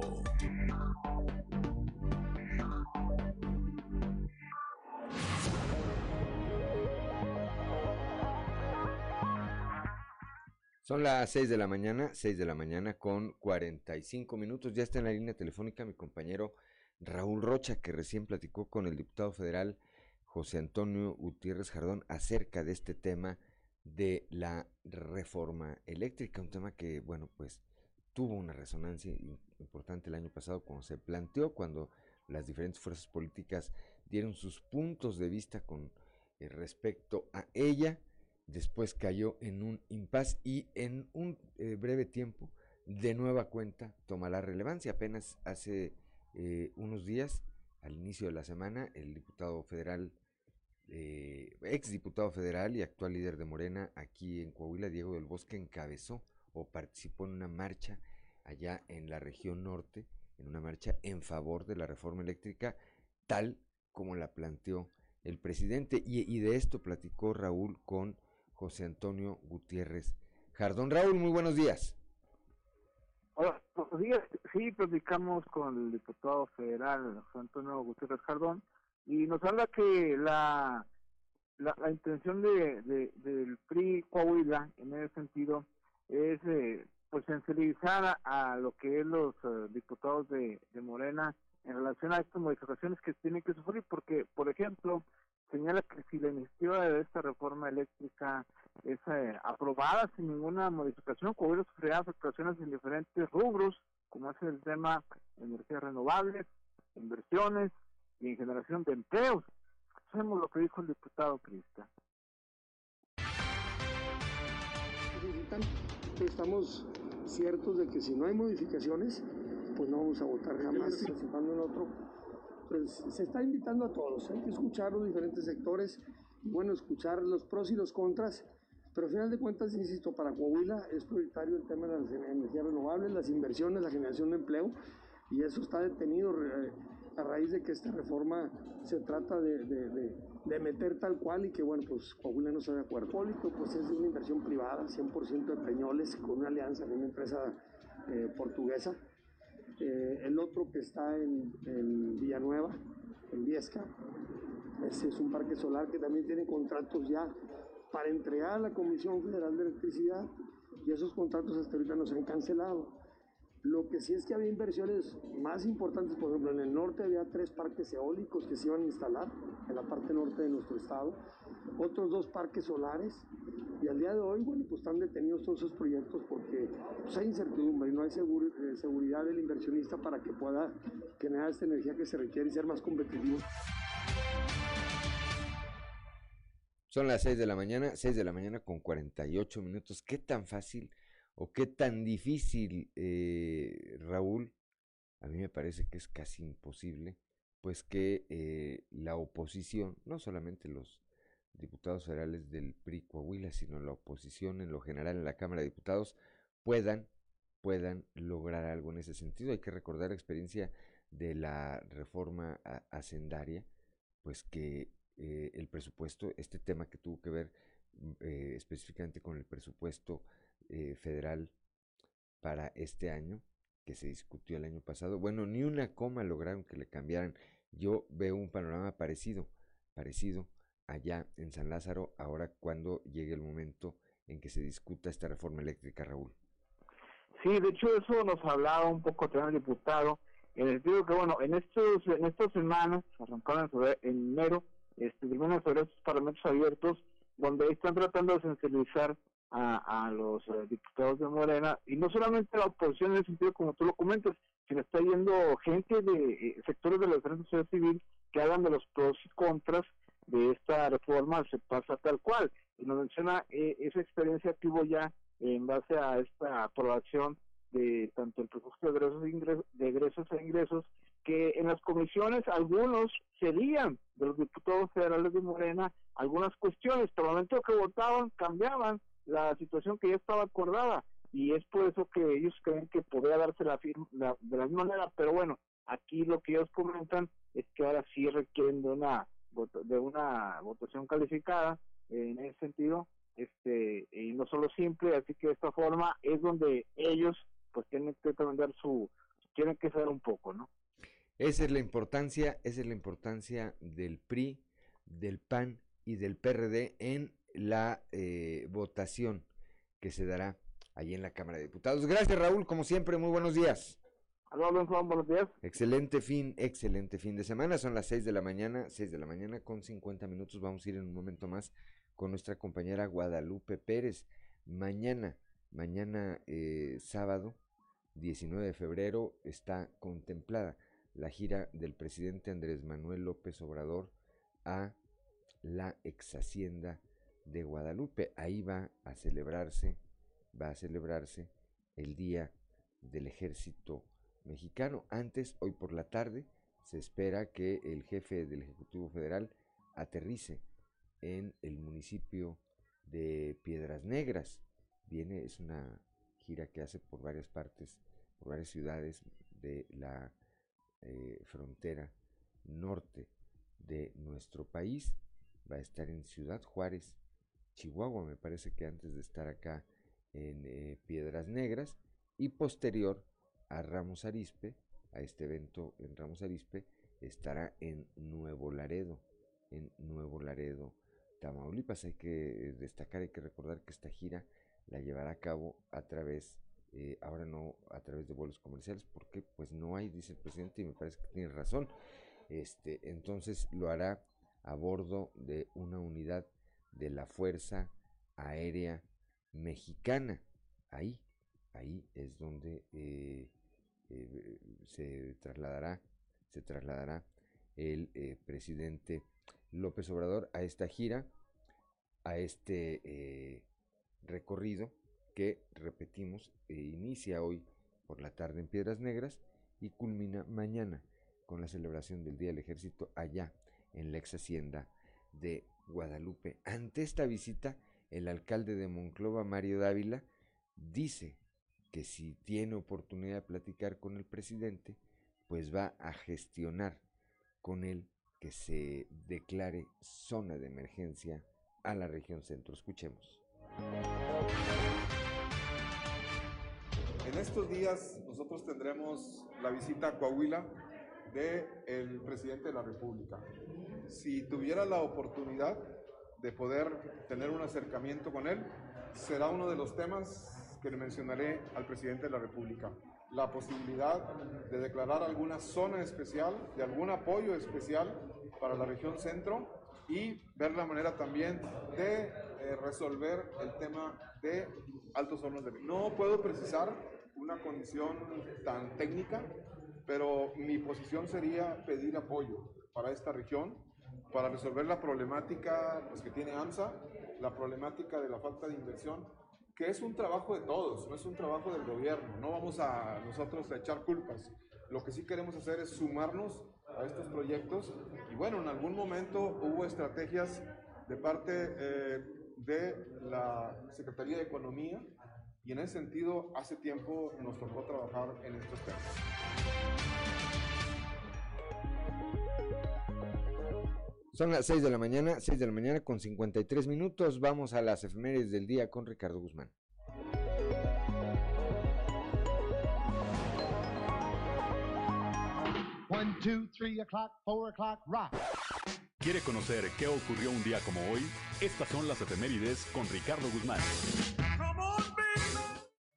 Son las 6 de la mañana, 6 de la mañana con 45 minutos. Ya está en la línea telefónica mi compañero Raúl Rocha, que recién platicó con el diputado federal José Antonio Gutiérrez Jardón acerca de este tema de la reforma eléctrica, un tema que, bueno, pues tuvo una resonancia importante el año pasado cuando se planteó, cuando las diferentes fuerzas políticas dieron sus puntos de vista con eh, respecto a ella, después cayó en un impas y en un eh, breve tiempo, de nueva cuenta, toma la relevancia. Apenas hace eh, unos días, al inicio de la semana, el diputado federal, eh, ex diputado federal y actual líder de Morena aquí en Coahuila, Diego del Bosque, encabezó o participó en una marcha allá en la región norte, en una marcha en favor de la reforma eléctrica, tal como la planteó el presidente. Y, de esto platicó Raúl con José Antonio Gutiérrez Jardón. Raúl, muy buenos días. Hola, buenos días. Sí, platicamos con el diputado federal José Antonio Gutiérrez Jardón y nos habla que la, la, intención de, del PRI Coahuila en ese sentido es eh, pues sensibilizar a, lo que es los eh, diputados de, Morena en relación a estas modificaciones que tienen que sufrir, porque, por ejemplo, señala que si la iniciativa de esta reforma eléctrica es eh, aprobada sin ninguna modificación, Coahuila sufrirá afectaciones en diferentes rubros, como es el tema de energías renovables, inversiones y en generación de empleos. Sabemos lo que dijo el diputado Crista. Estamos ciertos de que si no hay modificaciones, pues no vamos a votar jamás. en otro pues se está invitando a todos, hay que escuchar los diferentes sectores, bueno, escuchar los pros y los contras, pero al final de cuentas, insisto, para Coahuila es prioritario el tema de las energías renovables, las inversiones, la generación de empleo, y eso está detenido a raíz de que esta reforma se trata de, de, meter tal cual y que, bueno, pues Coahuila no está de acuerdo. Polito, pues es una inversión privada, 100% de Peñoles, con una alianza con una empresa eh, portuguesa. Eh, el otro que está en, Villanueva, en Viesca, es un parque solar que también tiene contratos ya para entregar a la Comisión Federal de Electricidad y esos contratos hasta ahorita no se han cancelado. Lo que sí es que había inversiones más importantes, por ejemplo, en el norte había tres parques eólicos que se iban a instalar en la parte norte de nuestro estado, otros dos parques solares y al día de hoy, bueno, pues están detenidos todos esos proyectos porque pues, hay incertidumbre y no hay eh, seguridad del inversionista para que pueda generar esta energía que se requiere y ser más competitivo. Son las 6 de la mañana, 6 de la mañana con 48 minutos. ¿Qué tan fácil o qué tan difícil, eh, Raúl? A mí me parece que es casi imposible, pues que eh, la oposición, no solamente los diputados federales del PRI Coahuila, sino la oposición en lo general en la Cámara de Diputados puedan, puedan lograr algo en ese sentido. Hay que recordar la experiencia de la reforma hacendaria, pues que eh, el presupuesto, este tema que tuvo que ver mm, eh, específicamente con el presupuesto eh, federal para este año, que se discutió el año pasado. Bueno, ni una coma lograron que le cambiaran. Yo veo un panorama parecido, parecido allá en San Lázaro, ahora cuando llegue el momento en que se discuta esta reforma eléctrica, Raúl. Sí, de hecho eso nos hablaba un poco también el diputado, en el sentido que, bueno, en estos en estas semanas, arrancaron en enero, terminan sobre estos parlamentos abiertos, donde están tratando de sensibilizar a, los eh, diputados de Morena, y no solamente la oposición en el sentido como tú lo comentas, sino está yendo gente de eh, sectores de la sociedad civil que hagan de los pros y contras de esta reforma, se pasa tal cual. Y nos menciona eh, esa experiencia que hubo ya en base a esta aprobación de tanto el presupuesto de ingresos, de egresos e ingresos, que en las comisiones algunos cedían de los diputados federales de Morena algunas cuestiones, pero al momento que votaban cambiaban la situación que ya estaba acordada. Y es por eso que ellos creen que podría darse la, firma, de la misma manera, pero bueno, aquí lo que ellos comentan es que ahora sí requieren de una de una votación calificada en ese sentido este y no solo simple así que de esta forma es donde ellos pues tienen que cambiar su tienen que saber un poco no esa es la importancia esa es la importancia del PRI del PAN y del PRD en la eh, votación que se dará allí en la Cámara de Diputados. Gracias, Raúl, como siempre, muy buenos días. buenos días. Excelente fin, excelente fin de semana. Son las 6 de la mañana, 6 de la mañana con 50 minutos. Vamos a ir en un momento más con nuestra compañera Guadalupe Pérez. Mañana, mañana eh, sábado, 19 de febrero, está contemplada la gira del presidente Andrés Manuel López Obrador a la ex hacienda de Guadalupe. Ahí va a celebrarse, va a celebrarse el Día del Ejército Mexicano. Antes, hoy por la tarde, se espera que el jefe del Ejecutivo Federal aterrice en el municipio de Piedras Negras. Viene, es una gira que hace por varias partes, por varias ciudades de la eh, frontera norte de nuestro país. Va a estar en Ciudad Juárez, Chihuahua, me parece que antes de estar acá en eh, Piedras Negras y posterior a Ramos Arispe, a este evento en Ramos Arispe, estará en Nuevo Laredo, en Nuevo Laredo, Tamaulipas. Hay que destacar, hay que recordar que esta gira la llevará a cabo a través, eh, ahora no a través de vuelos comerciales, porque pues no hay, dice el presidente, y me parece que tiene razón. Este, entonces lo hará a bordo de una unidad de la Fuerza Aérea Mexicana. Ahí, ahí es donde eh, eh, se trasladará, se trasladará el eh, presidente López Obrador a esta gira, a este recorrido que, repetimos, inicia hoy por la tarde en Piedras Negras y culmina mañana con la celebración del Día del Ejército allá en la ex hacienda de Guadalupe. Ante esta visita, el alcalde de Monclova, Mario Dávila, dice que si tiene oportunidad de platicar con el presidente, pues va a gestionar con él que se declare zona de emergencia a la región centro. Escuchemos. En estos días nosotros tendremos la visita a Coahuila del presidente de la República si tuviera la oportunidad de poder tener un acercamiento con él, será uno de los temas que le mencionaré al presidente de la República. La posibilidad de declarar alguna zona especial, de algún apoyo especial para la región centro y ver la manera también de eh, resolver el tema de altos hornos de No puedo precisar una condición tan técnica, pero mi posición sería pedir apoyo para esta región para resolver la problemática pues, que tiene AMSA, la problemática de la falta de inversión, que es un trabajo de todos, no es un trabajo del gobierno, no vamos a nosotros a echar culpas. Lo que sí queremos hacer es sumarnos a estos proyectos y bueno, en algún momento hubo estrategias de parte eh, de la Secretaría de Economía y en ese sentido hace tiempo nos tocó trabajar en estos temas. Son las 6 de la mañana, 6 de la mañana con 53 minutos. Vamos a las efemérides del día con Ricardo Guzmán. ¿Quiere conocer qué ocurrió un día como hoy? Estas son las efemérides con Ricardo Guzmán.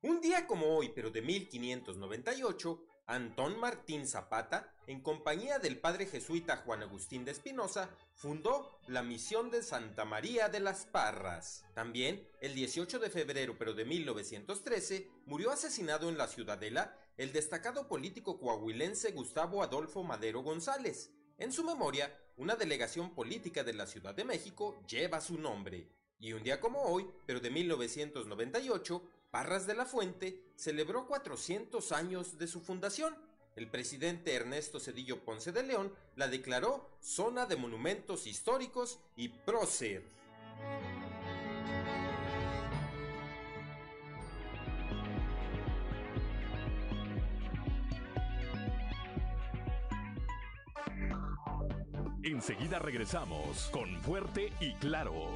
Un día como hoy, pero de 1598, Antón Martín Zapata, en compañía del padre jesuita Juan Agustín de Espinosa, fundó la misión de Santa María de las Parras. También, el 18 de febrero pero de 1913, murió asesinado en la Ciudadela el destacado político coahuilense Gustavo Adolfo Madero González. En su memoria, una delegación política de la Ciudad de México lleva su nombre. Y un día como hoy, pero de 1998, Parras de la Fuente celebró 400 años de su fundación. El presidente Ernesto Cedillo Ponce de León la declaró zona de monumentos históricos y prócer. Enseguida regresamos con Fuerte y Claro.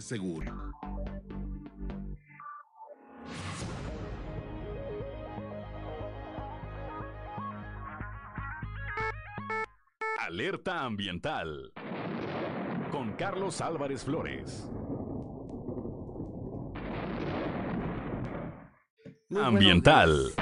Seguro. Alerta ambiental con Carlos Álvarez Flores. Ambiental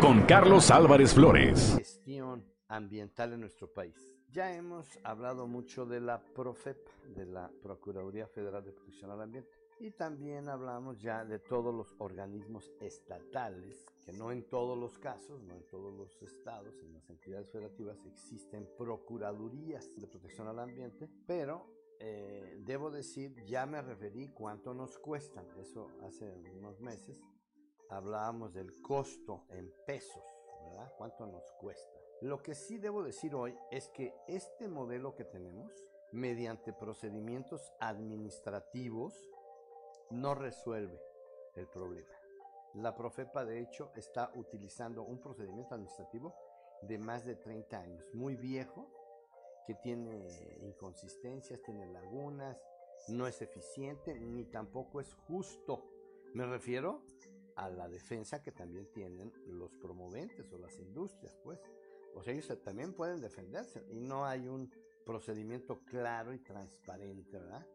con Carlos Álvarez Flores. Gestión ambiental en nuestro país. Ya hemos hablado mucho de la PROFEP, de la Procuraduría Federal de Protección al Ambiente, y también hablamos ya de todos los organismos estatales, que no en todos los casos, no en todos los estados, en las entidades federativas existen procuradurías de protección al ambiente, pero eh, debo decir, ya me referí cuánto nos cuestan, eso hace unos meses, hablábamos del costo en pesos, ¿verdad? ¿Cuánto nos cuesta? Lo que sí debo decir hoy es que este modelo que tenemos, mediante procedimientos administrativos, no resuelve el problema. La Profepa, de hecho, está utilizando un procedimiento administrativo de más de 30 años, muy viejo, que tiene inconsistencias, tiene lagunas, no es eficiente ni tampoco es justo. Me refiero a la defensa que también tienen los promoventes o las industrias, pues. O sea, ellos también pueden defenderse y no hay un procedimiento claro y transparente, ¿verdad?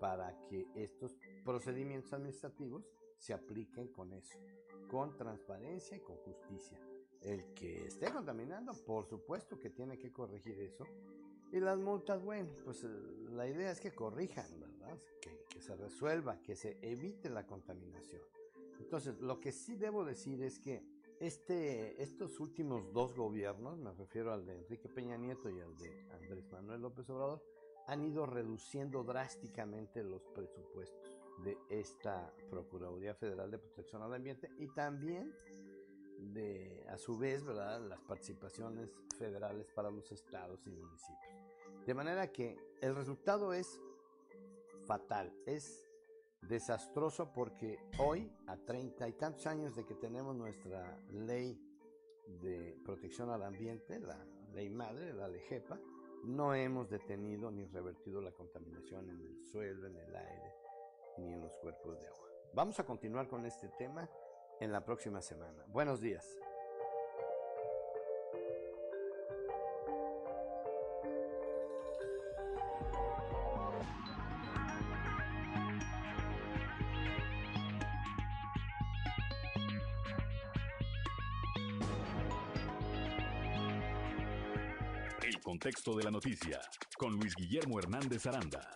Para que estos procedimientos administrativos se apliquen con eso, con transparencia y con justicia. El que esté contaminando, por supuesto que tiene que corregir eso. Y las multas, bueno, pues eh, la idea es que corrijan, ¿verdad? Que, que se resuelva, que se evite la contaminación. Entonces, lo que sí debo decir es que este, estos últimos dos gobiernos, me refiero al de Enrique Peña Nieto y al de Andrés Manuel López Obrador, han ido reduciendo drásticamente los presupuestos de esta Procuraduría Federal de Protección al Ambiente y también de, a su vez, ¿verdad?, las participaciones federales para los estados y municipios. De manera que el resultado es fatal, es desastroso porque hoy, a treinta y tantos años de que tenemos nuestra ley de protección al ambiente, la ley madre, la LEGEPA, no hemos detenido ni revertido la contaminación en el suelo, en el aire, ni en los cuerpos de agua. Vamos a continuar con este tema en la próxima semana. Buenos días. Contexto de la noticia con Luis Guillermo Hernández Aranda.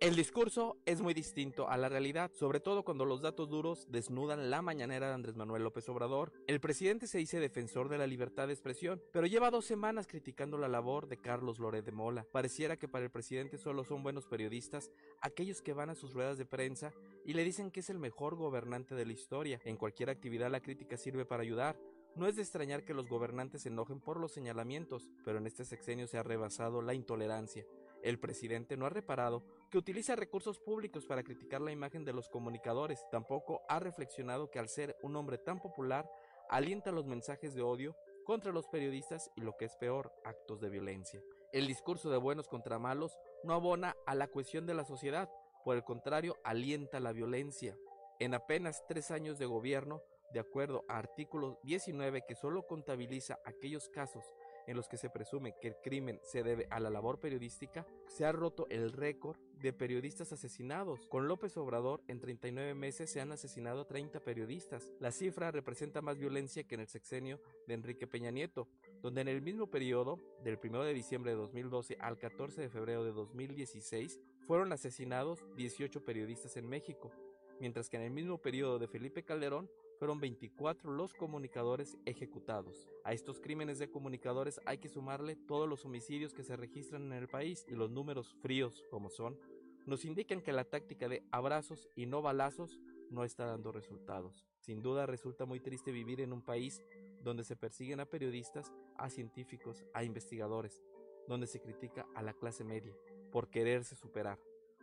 El discurso es muy distinto a la realidad, sobre todo cuando los datos duros desnudan la mañanera de Andrés Manuel López Obrador. El presidente se dice defensor de la libertad de expresión, pero lleva dos semanas criticando la labor de Carlos Loret de Mola. Pareciera que para el presidente solo son buenos periodistas aquellos que van a sus ruedas de prensa y le dicen que es el mejor gobernante de la historia. En cualquier actividad la crítica sirve para ayudar. No es de extrañar que los gobernantes se enojen por los señalamientos, pero en este sexenio se ha rebasado la intolerancia. El presidente no ha reparado que utiliza recursos públicos para criticar la imagen de los comunicadores. Tampoco ha reflexionado que al ser un hombre tan popular, alienta los mensajes de odio contra los periodistas y lo que es peor, actos de violencia. El discurso de buenos contra malos no abona a la cohesión de la sociedad. por el contrario, alienta la violencia. En apenas tres años de gobierno, de acuerdo a artículo 19 que solo contabiliza aquellos casos en los que se presume que el crimen se debe a la labor periodística, se ha roto el récord de periodistas asesinados. Con López Obrador, en 39 meses se han asesinado 30 periodistas. La cifra representa más violencia que en el sexenio de Enrique Peña Nieto, donde en el mismo periodo, del 1 de diciembre de 2012 al 14 de febrero de 2016, fueron asesinados 18 periodistas en México, mientras que en el mismo periodo de Felipe Calderón fueron 24 los comunicadores ejecutados. A estos crímenes de comunicadores hay que sumarle todos los homicidios que se registran en el país y los números fríos como son, nos indican que la táctica de abrazos y no balazos no está dando resultados. Sin duda resulta muy triste vivir en un país donde se persiguen a periodistas, a científicos, a investigadores, donde se critica a la clase media por quererse superar,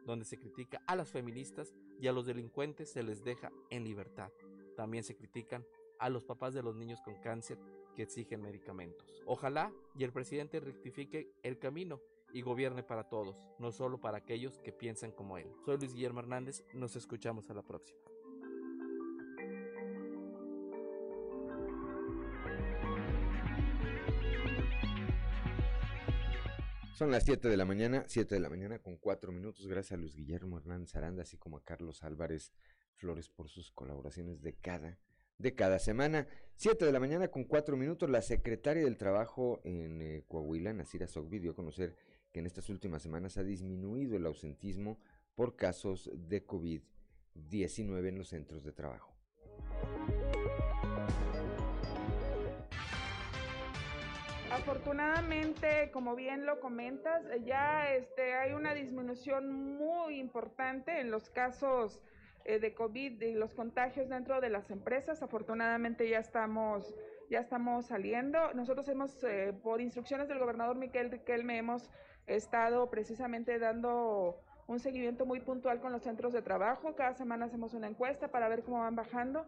donde se critica a las feministas y a los delincuentes se les deja en libertad. También se critican a los papás de los niños con cáncer que exigen medicamentos. Ojalá y el presidente rectifique el camino y gobierne para todos, no solo para aquellos que piensan como él. Soy Luis Guillermo Hernández, nos escuchamos a la próxima. Son las 7 de la mañana, 7 de la mañana con 4 minutos. Gracias a Luis Guillermo Hernández Aranda, así como a Carlos Álvarez Flores por sus colaboraciones de cada, de cada semana. 7 de la mañana con 4 minutos. La secretaria del Trabajo en eh, Coahuila, Nasira Sogbi, dio a conocer que en estas últimas semanas ha disminuido el ausentismo por casos de COVID-19 en los centros de trabajo. Afortunadamente, como bien lo comentas, ya este, hay una disminución muy importante en los casos eh, de COVID y los contagios dentro de las empresas. Afortunadamente ya estamos, ya estamos saliendo. Nosotros hemos, eh, por instrucciones del gobernador Miquel Riquelme, hemos estado precisamente dando un seguimiento muy puntual con los centros de trabajo. Cada semana hacemos una encuesta para ver cómo van bajando.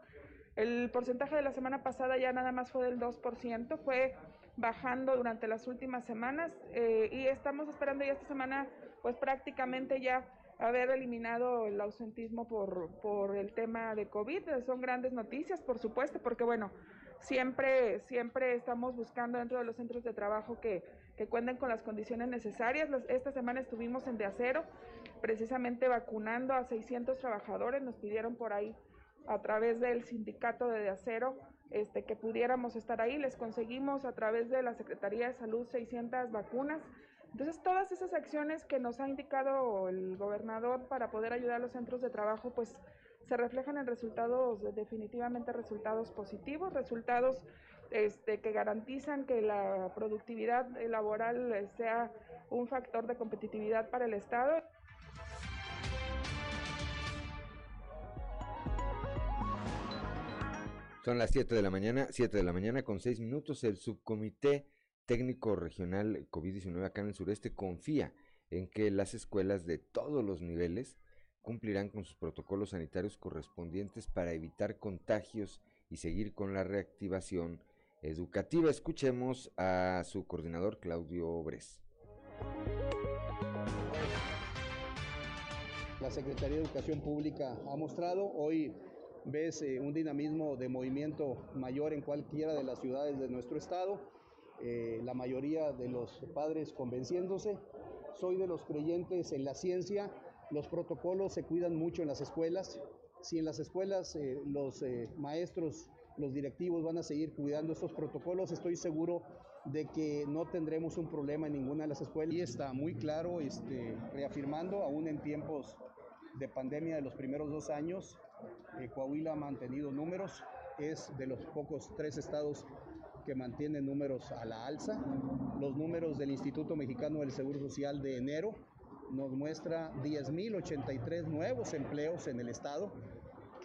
El porcentaje de la semana pasada ya nada más fue del 2%, fue bajando durante las últimas semanas eh, y estamos esperando ya esta semana pues prácticamente ya haber eliminado el ausentismo por, por el tema de COVID. Son grandes noticias, por supuesto, porque bueno, siempre, siempre estamos buscando dentro de los centros de trabajo que, que cuenten con las condiciones necesarias. esta semana estuvimos en De Acero, precisamente vacunando a 600 trabajadores, nos pidieron por ahí a través del sindicato de De Acero este, que pudiéramos estar ahí, les conseguimos a través de la Secretaría de Salud 600 vacunas entonces, todas esas acciones que nos ha indicado el gobernador para poder ayudar a los centros de trabajo, pues se reflejan en resultados, definitivamente resultados positivos, resultados este, que garantizan que la productividad laboral sea un factor de competitividad para el Estado. Son las 7 de la mañana, 7 de la mañana con 6 minutos. El subcomité técnico regional COVID-19 acá en el sureste confía en que las escuelas de todos los niveles cumplirán con sus protocolos sanitarios correspondientes para evitar contagios y seguir con la reactivación educativa. Escuchemos a su coordinador Claudio Bres. La Secretaría de Educación Pública ha mostrado hoy ves eh, un dinamismo de movimiento mayor en cualquiera de las ciudades de nuestro estado eh, la mayoría de los padres convenciéndose. Soy de los creyentes en la ciencia, los protocolos se cuidan mucho en las escuelas. Si en las escuelas eh, los eh, maestros, los directivos van a seguir cuidando estos protocolos, estoy seguro de que no tendremos un problema en ninguna de las escuelas. Y está muy claro, este, reafirmando, aún en tiempos de pandemia de los primeros dos años, Coahuila ha mantenido números, es de los pocos tres estados que mantiene números a la alza. Los números del Instituto Mexicano del Seguro Social de enero nos muestra 10.083 nuevos empleos en el estado.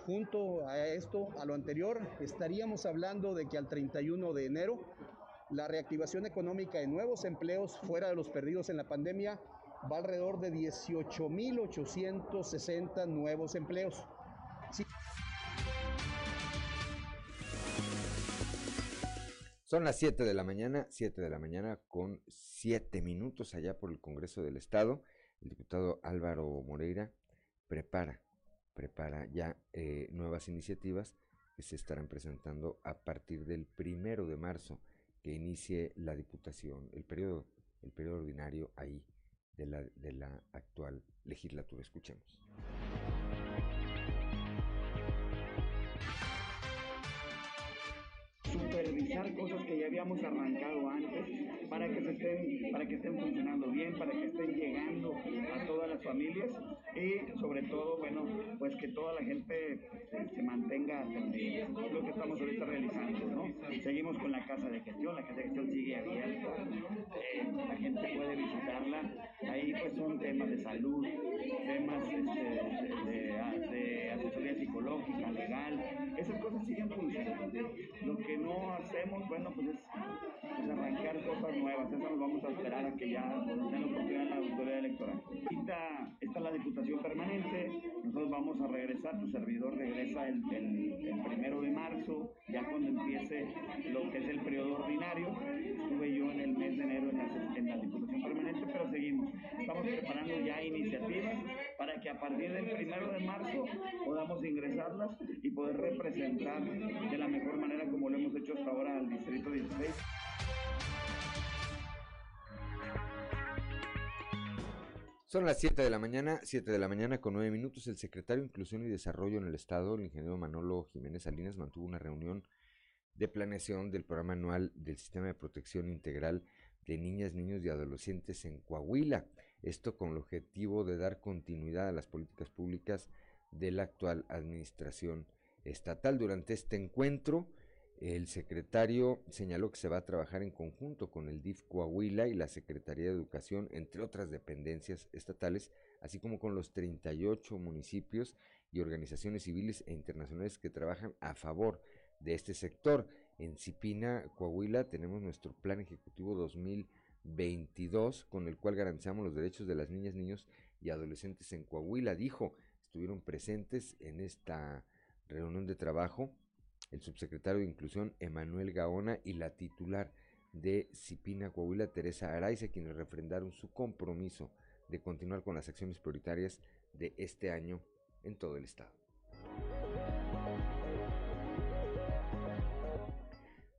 Junto a esto, a lo anterior, estaríamos hablando de que al 31 de enero la reactivación económica de nuevos empleos fuera de los perdidos en la pandemia va alrededor de 18.860 nuevos empleos. Son las 7 de la mañana, 7 de la mañana con 7 minutos allá por el Congreso del Estado. El diputado Álvaro Moreira prepara, prepara ya eh, nuevas iniciativas que se estarán presentando a partir del primero de marzo que inicie la diputación, el periodo, el periodo ordinario ahí de la, de la actual legislatura. Escuchemos. Cosas que ya habíamos arrancado antes para que se estén para que estén funcionando bien para que estén llegando a todas las familias y sobre todo bueno pues que toda la gente se, mantenga lo que estamos ahorita realizando no seguimos con la casa de gestión la casa de gestión sigue abierta eh, la gente puede visitarla. Ahí pues son temas de salud temas este, de asesoría psicológica legal esas cosas siguen funcionando lo que no hacemos, bueno, pues es, arrancar cosas nuevas. Eso nos vamos a esperar a que ya nos den la oportunidad la autoridad electoral. Ahorita está la diputación permanente, nosotros vamos a regresar, tu servidor regresa el, el, primero de marzo, ya cuando empiece lo que es el periodo ordinario. Estuve yo en el mes de enero en la, en la diputación permanente, pero seguimos. Estamos preparando ya iniciativas para que a partir del primero de marzo podamos ingresarlas y poder representar de la mejor manera como lo hemos hecho hasta ahora al Distrito 16. Son las 7 de la mañana, 7 de la mañana con 9 minutos. El secretario de Inclusión y Desarrollo en el Estado, el ingeniero Manolo Jiménez Salinas, mantuvo una reunión de planeación del programa anual del Sistema de Protección Integral de Niñas, Niños y Adolescentes en Coahuila. Esto con el objetivo de dar continuidad a las políticas públicas de la actual administración estatal. Durante este encuentro, el secretario señaló que se va a trabajar en conjunto con el DIF Coahuila y la Secretaría de Educación, entre otras dependencias estatales, así como con los 38 municipios y organizaciones civiles e internacionales que trabajan a favor de este sector. En Cipina, Coahuila, tenemos nuestro Plan Ejecutivo 2022, con el cual garantizamos los derechos de las niñas, niños y adolescentes en Coahuila. Dijo, estuvieron presentes en esta reunión de trabajo el subsecretario de Inclusión Emanuel Gaona y la titular de Cipina Coahuila, Teresa Araiza, quienes refrendaron su compromiso de continuar con las acciones prioritarias de este año en todo el estado.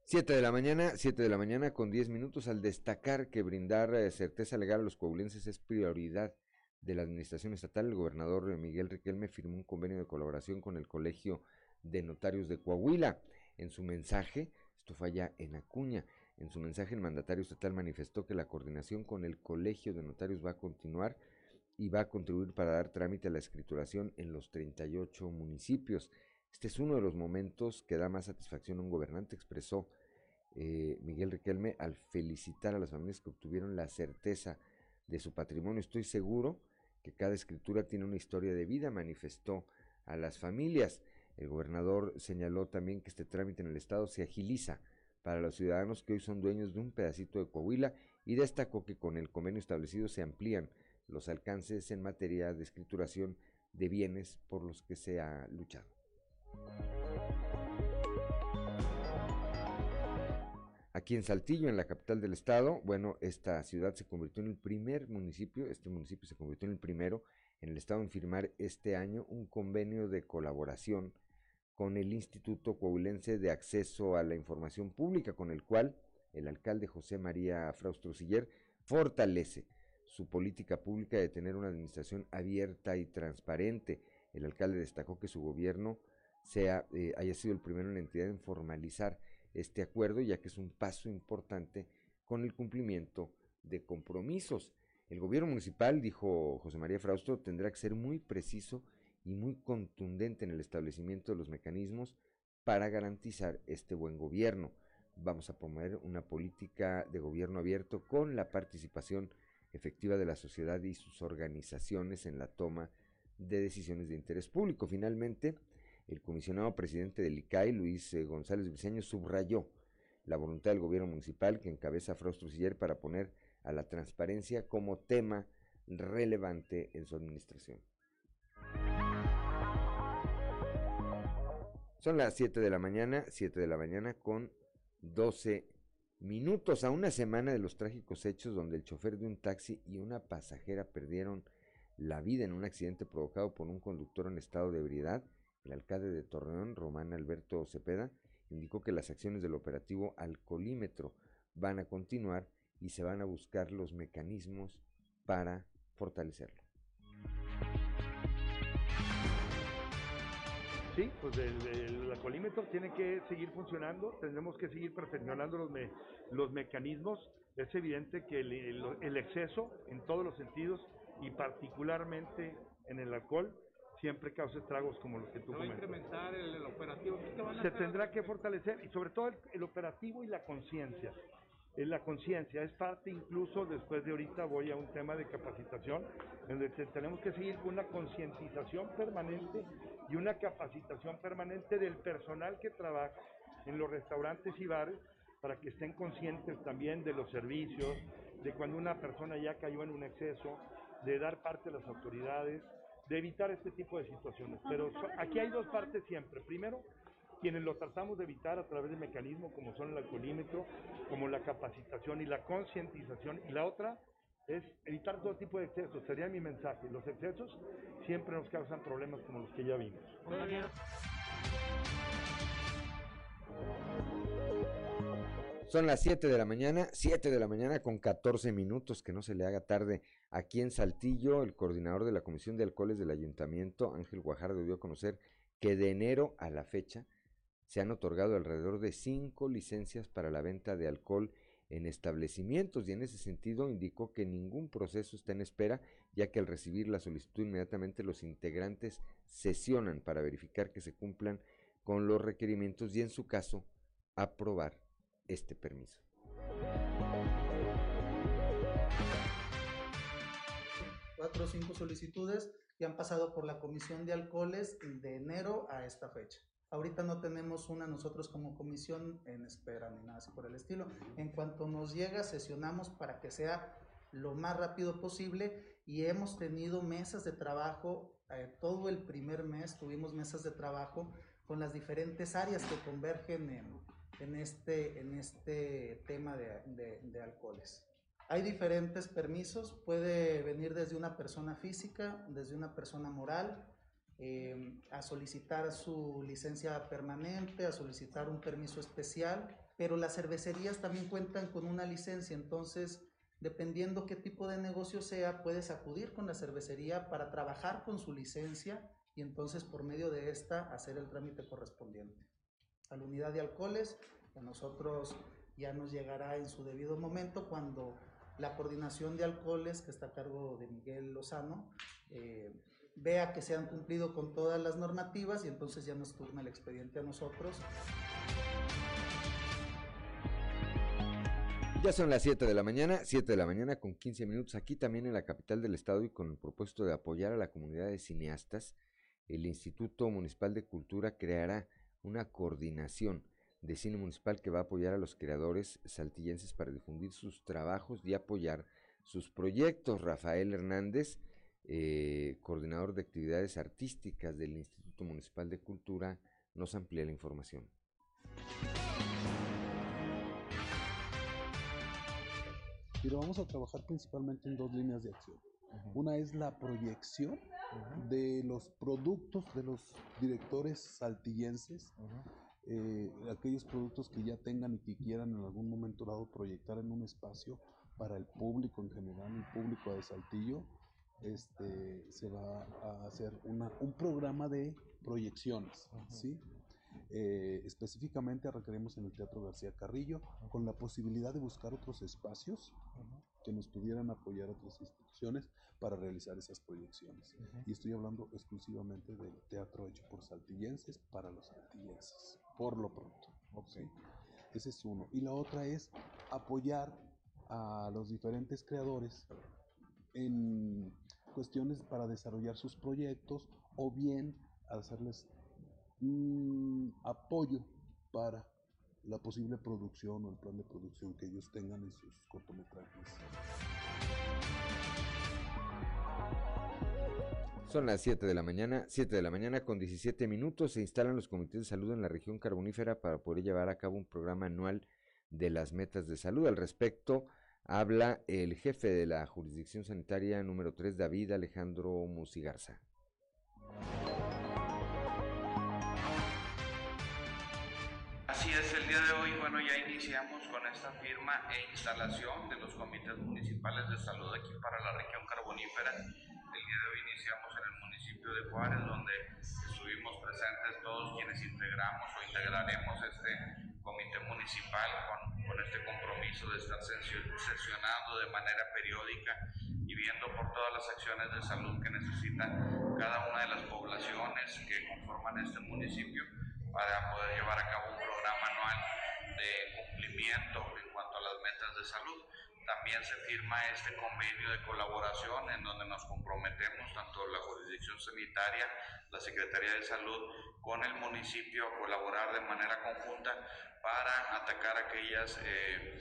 Siete de la mañana, siete de la mañana con diez minutos al destacar que brindar eh, certeza legal a los coahuilenses es prioridad de la administración estatal. El gobernador Miguel Riquelme firmó un convenio de colaboración con el Colegio de Notarios de Coahuila. En su mensaje, esto falla en Acuña, en su mensaje el mandatario estatal manifestó que la coordinación con el Colegio de Notarios va a continuar y va a contribuir para dar trámite a la escrituración en los 38 municipios. Este es uno de los momentos que da más satisfacción a un gobernante, expresó eh, Miguel Riquelme al felicitar a las familias que obtuvieron la certeza de su patrimonio. Estoy seguro que cada escritura tiene una historia de vida, manifestó a las familias. El gobernador señaló también que este trámite en el Estado se agiliza para los ciudadanos que hoy son dueños de un pedacito de Coahuila y destacó que con el convenio establecido se amplían los alcances en materia de escrituración de bienes por los que se ha luchado. Aquí en Saltillo, en la capital del estado, bueno, esta ciudad se convirtió en el primer municipio, este municipio se convirtió en el primero en el estado en firmar este año un convenio de colaboración con el Instituto Coahuilense de Acceso a la Información Pública, con el cual el alcalde José María Fraustro Siller fortalece su política pública de tener una administración abierta y transparente. El alcalde destacó que su gobierno sea, eh, haya sido el primero en la entidad en formalizar este acuerdo, ya que es un paso importante con el cumplimiento de compromisos. El gobierno municipal, dijo José María Fraustro, tendrá que ser muy preciso y muy contundente en el establecimiento de los mecanismos para garantizar este buen gobierno. Vamos a promover una política de gobierno abierto con la participación efectiva de la sociedad y sus organizaciones en la toma de decisiones de interés público. Finalmente, el comisionado presidente del ICAI, Luis eh, González Briceño, subrayó la voluntad del gobierno municipal que encabeza Frostro Siller para poner a la transparencia como tema relevante en su administración. Son las 7 de la mañana, 7 de la mañana con 12 minutos a una semana de los trágicos hechos donde el chofer de un taxi y una pasajera perdieron la vida en un accidente provocado por un conductor en estado de ebriedad, el alcalde de Torreón, Román Alberto Cepeda, indicó que las acciones del operativo alcoholímetro van a continuar y se van a buscar los mecanismos para fortalecerlo. Sí, pues el, el, alcoholímetro tiene que seguir funcionando, tendremos que seguir perfeccionando los, me, los mecanismos. Es evidente que el, el, exceso en todos los sentidos y particularmente en el alcohol siempre causa estragos como los que tú comentas. incrementar el, el operativo? Se tendrá que fortalecer y sobre todo el, operativo y la conciencia. La conciencia es parte incluso después de ahorita voy a un tema de capacitación en el que tenemos que seguir con una concientización permanente y una capacitación permanente del personal que trabaja en los restaurantes y bares para que estén conscientes también de los servicios, de cuando una persona ya cayó en un exceso, de dar parte a las autoridades, de evitar este tipo de situaciones. Pero aquí hay dos partes siempre. Primero, quienes lo tratamos de evitar a través de mecanismos como son el alcoholímetro, como la capacitación y la concientización. Y la otra es evitar todo tipo de excesos. Sería mi mensaje. Los excesos siempre nos causan problemas como los que ya vimos. Son las 7 de la mañana, 7 de la mañana con 14 minutos, que no se le haga tarde. Aquí en Saltillo, el coordinador de la Comisión de Alcoholes del Ayuntamiento, Ángel Guajardo, dio a conocer que de enero a la fecha se han otorgado alrededor de cinco licencias para la venta de alcohol en establecimientos y en ese sentido indicó que ningún proceso está en espera, ya que al recibir la solicitud inmediatamente los integrantes sesionan para verificar que se cumplan con los requerimientos y en su caso aprobar este permiso. Cuatro o cinco solicitudes que han pasado por la Comisión de Alcoholes de enero a esta fecha. Ahorita no tenemos una nosotros como comisión en espera ni nada así por el estilo. En cuanto nos llega, sesionamos para que sea lo más rápido posible y hemos tenido mesas de trabajo, eh, todo el primer mes tuvimos mesas de trabajo con las diferentes áreas que convergen en, en este, en este tema de, de, alcoholes. Hay diferentes permisos, puede venir desde una persona física, desde una persona moral, eh, a solicitar su licencia permanente, a solicitar un permiso especial, pero las cervecerías también cuentan con una licencia, entonces dependiendo qué tipo de negocio sea, puedes acudir con la cervecería para trabajar con su licencia y entonces por medio de esta hacer el trámite correspondiente a la unidad de alcoholes. A nosotros ya nos llegará en su debido momento cuando la coordinación de alcoholes, que está a cargo de Miguel Lozano, eh, vea que se han cumplido con todas las normativas y entonces ya nos turna el expediente a nosotros. Ya son las 7 de la mañana, 7 de la mañana con 15 minutos, aquí también en la capital del estado y con el propósito de apoyar a la comunidad de cineastas, el Instituto Municipal de Cultura creará una coordinación de cine municipal que va a apoyar a los creadores saltillenses para difundir sus trabajos y apoyar sus proyectos. Rafael Hernández, eh, coordinador de actividades artísticas del Instituto Municipal de Cultura, nos amplía la información. Pero vamos a trabajar principalmente en dos líneas de acción. Uh -huh. Una es la proyección uh -huh. de los productos de los directores saltillenses, uh -huh. eh, aquellos productos que ya tengan y que quieran en algún momento dado proyectar en un espacio para el público en general, el público de Saltillo, este, se va a hacer una, un programa de proyecciones, ¿sí? Eh, específicamente requerimos en el Teatro García Carrillo, con la posibilidad de buscar otros espacios que nos pudieran apoyar otras instituciones para realizar esas proyecciones. Uh -huh. Y estoy hablando exclusivamente del teatro hecho por saltillenses para los saltillenses, por lo pronto. Okay. Ese es uno. Y la otra es apoyar a los diferentes creadores en cuestiones para desarrollar sus proyectos o bien hacerles un apoyo para la posible producción o el plan de producción que ellos tengan en sus cortometrajes. Son las 7 de la mañana, 7 de la mañana con 17 minutos. Se instalan los comités de salud en la región carbonífera para poder llevar a cabo un programa anual de las metas de salud. Al respecto, Habla el jefe de la jurisdicción sanitaria número 3, David Alejandro Musigarza. Bueno, ya iniciamos con esta firma e instalación de los comités municipales de salud aquí para la región carbonífera. El día de hoy iniciamos en el municipio de Juárez, donde estuvimos presentes todos quienes integramos o integraremos este comité municipal con, con este compromiso de estar sesionando de manera periódica y viendo por todas las acciones de salud que necesita cada una de las poblaciones que conforman este municipio para poder llevar a cabo un programa anual de cumplimiento en cuanto a las metas de salud. También se firma este convenio de colaboración en donde nos comprometemos tanto la jurisdicción sanitaria, la Secretaría de Salud, con el municipio a colaborar de manera conjunta para atacar aquellas eh,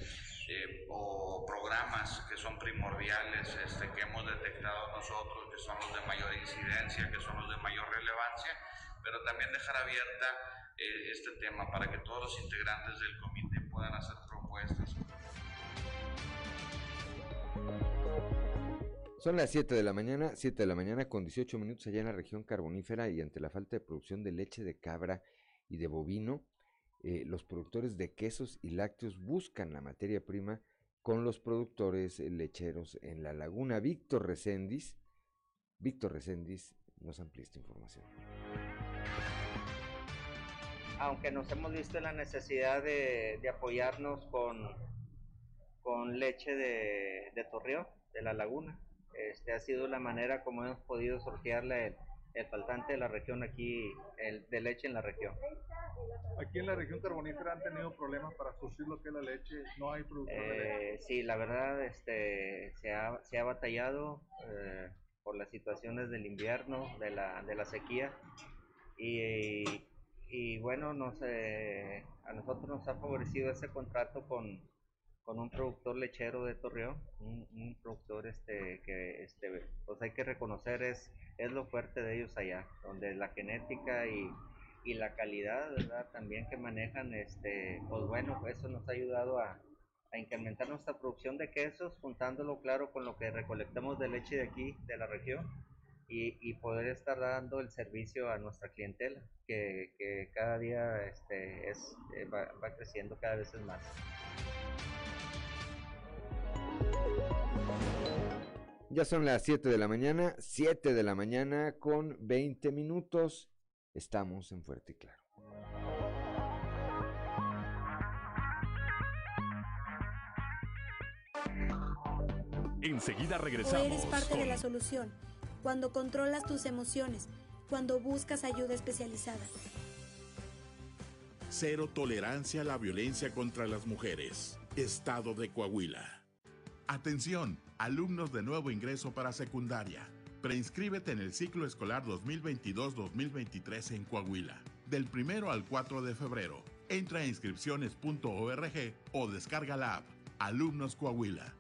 eh, o programas que son primordiales, este, que hemos detectado nosotros, que son los de mayor incidencia, que son los de mayor relevancia, pero también dejar abierta este tema para que todos los integrantes del comité puedan hacer propuestas. Son las 7 de la mañana, 7 de la mañana con 18 minutos allá en la región carbonífera y ante la falta de producción de leche de cabra y de bovino, eh, los productores de quesos y lácteos buscan la materia prima con los productores lecheros en la laguna. Víctor Recendis, Víctor Recendis nos amplía esta información. Aunque nos hemos visto en la necesidad de, de apoyarnos con, con leche de, de Torreón, de la laguna, este ha sido la manera como hemos podido sortearle el, el faltante de la región aquí, el de leche en la región. Aquí en la región carbonífera han tenido problemas para surtir lo que es la leche, no hay de leche. Eh, sí, la verdad este, se, ha, se ha batallado eh, por las situaciones del invierno, de la, de la sequía y, y bueno, nos, eh, a nosotros nos ha favorecido ese contrato con, con un productor lechero de Torreón, un, productor este que este pues hay que reconocer es es lo fuerte de ellos allá, donde la genética y, y la calidad, ¿verdad? También que manejan, este, pues bueno, eso nos ha ayudado a, a incrementar nuestra producción de quesos, juntándolo claro con lo que recolectamos de leche de aquí, de la región, y, y poder estar dando el servicio a nuestra clientela, que, que cada día este, es, eh, va, va creciendo cada vez más. Ya son las 7 de la mañana, 7 de la mañana con 20 minutos. Estamos en Fuerte y Claro. Enseguida O regresamos. eres parte con de la solución. Cuando controlas tus emociones, cuando buscas ayuda especializada. Cero tolerancia a la violencia contra las mujeres. Estado de Coahuila. Atención, alumnos de nuevo ingreso para secundaria. Preinscríbete en el ciclo escolar 2022-2023 en Coahuila. Del 1 al 4 de febrero. Entra a inscripciones.org o descarga la app Alumnos Coahuila.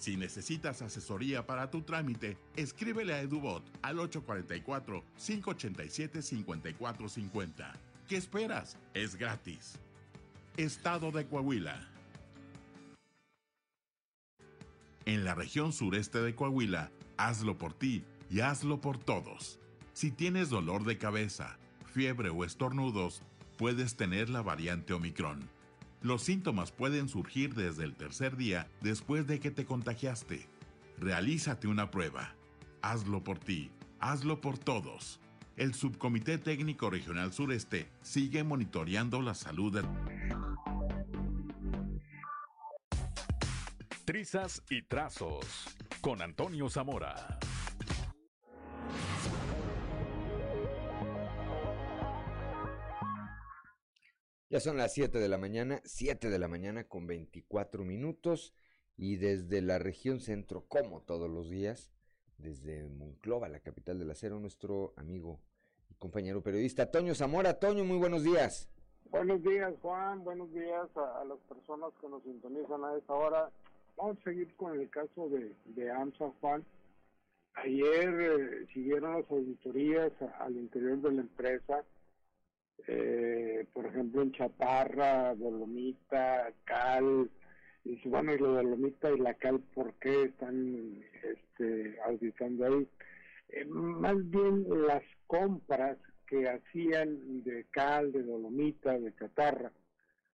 Si necesitas asesoría para tu trámite, escríbele a EduBot al 844-587-5450. ¿Qué esperas? Es gratis. Estado de Coahuila. En la región sureste de Coahuila, hazlo por ti y hazlo por todos. Si tienes dolor de cabeza, fiebre o estornudos, puedes tener la variante Omicron. Los síntomas pueden surgir desde el tercer día después de que te contagiaste. Realízate una prueba. Hazlo por ti, hazlo por todos. El Subcomité Técnico Regional Sureste sigue monitoreando la salud. Trizas y Trazos con Antonio Zamora. Ya son las 7 de la mañana, 7 de la mañana con 24 minutos y desde la región centro, como todos los días, desde Monclova, la capital del acero, nuestro amigo y compañero periodista Toño Zamora. Toño, muy buenos días. Buenos días, Juan. Buenos días a, las personas que nos sintonizan a esta hora. Vamos a seguir con el caso de, de AMSA, Juan. Ayer eh, siguieron las auditorías al interior de la empresa, eh, por ejemplo en Chaparra, Dolomita, Cal, Y dice, bueno, y lo de Lomita y la cal, ¿por qué están este, auditando ahí? Eh, más bien las compras que hacían de cal, de dolomita, de catarra.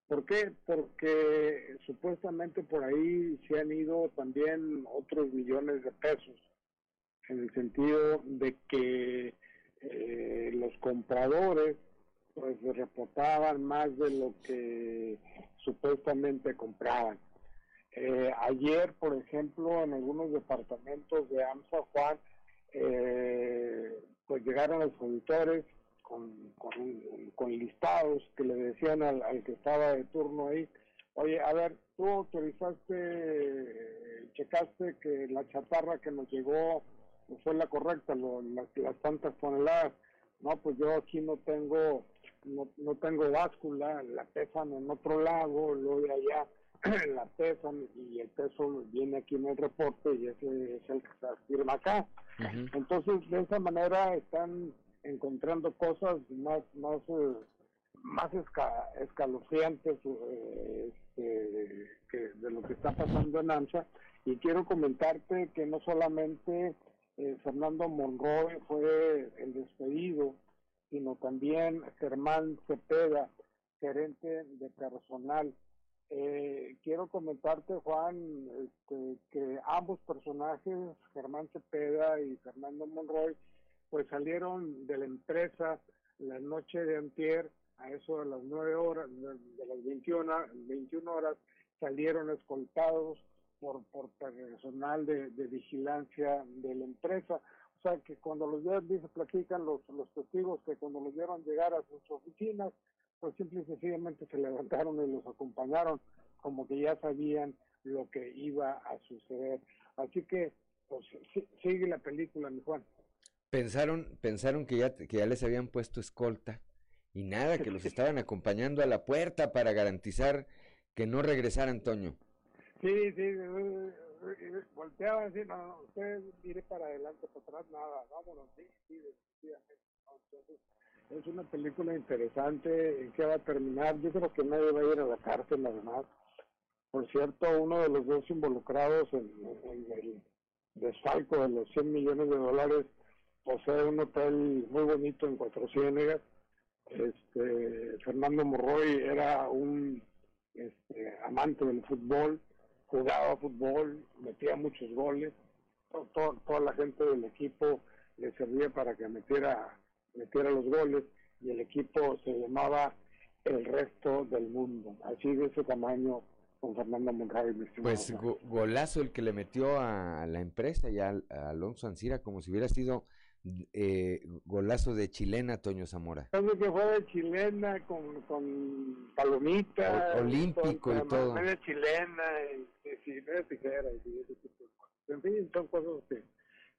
¿Por qué? Porque supuestamente por ahí se han ido también otros millones de pesos, en el sentido de que eh, los compradores pues reportaban más de lo que supuestamente compraban. Eh, ayer, por ejemplo, en algunos departamentos de AMSA Juan, eh, pues llegaron los auditores con, con, listados que le decían al, que estaba de turno ahí, oye, a ver, tú autorizaste, checaste que la chatarra que nos llegó fue la correcta, las, las tantas toneladas. No, pues yo aquí no tengo, no, no tengo báscula, la pesan en otro lado, luego de allá la pesan y el peso viene aquí en el reporte y ese es el que se firma acá. Entonces, de esa manera están encontrando cosas más más eh, más escalofriantes eh, este, que de lo que está pasando en ANSA y quiero comentarte que no solamente eh, Fernando Monroy fue el despedido sino también Germán Cepeda gerente de personal quiero comentarte Juan este, que ambos personajes Germán Cepeda y Fernando Monroy pues salieron de la empresa la noche de antier a eso de las nueve horas, de, las 21, 21 horas, salieron escoltados por personal de, vigilancia de la empresa. O sea que cuando los vieron, dice, platican los, los testigos que cuando los vieron llegar a sus oficinas, pues simple y sencillamente se levantaron y los acompañaron, como que ya sabían lo que iba a suceder. Así que, pues sigue la película, mi Juan pensaron, pensaron que ya, que ya les habían puesto escolta y nada, que los estaban acompañando a la puerta para garantizar que no regresara Antonio. Sí, sí, volteaban así, no, no, usted mire para adelante, para atrás, nada, vámonos, es una película interesante, ¿en qué va a terminar? Yo creo que nadie va a ir a la cárcel, además. Por cierto, uno de los dos involucrados en, en el desfalco de los 100 millones de dólares posee un hotel muy bonito en Cuatro Ciénegas. Este, Fernando Morroy era un este, amante del fútbol, jugaba fútbol, metía muchos goles. toda la gente del equipo le servía para que metiera, metiera los goles y el equipo se llamaba el resto del mundo. Así de ese tamaño con Fernando Monroy. Pues golazo el que le metió a la empresa y a, a Alonso Ancira como si hubiera sido eh, golazo de chilena, Toño Zamora. que fue de chilena con, con palomita. olímpico y todo. De chilena y, y, tijera y ese tipo de cosas. En fin, son cosas que,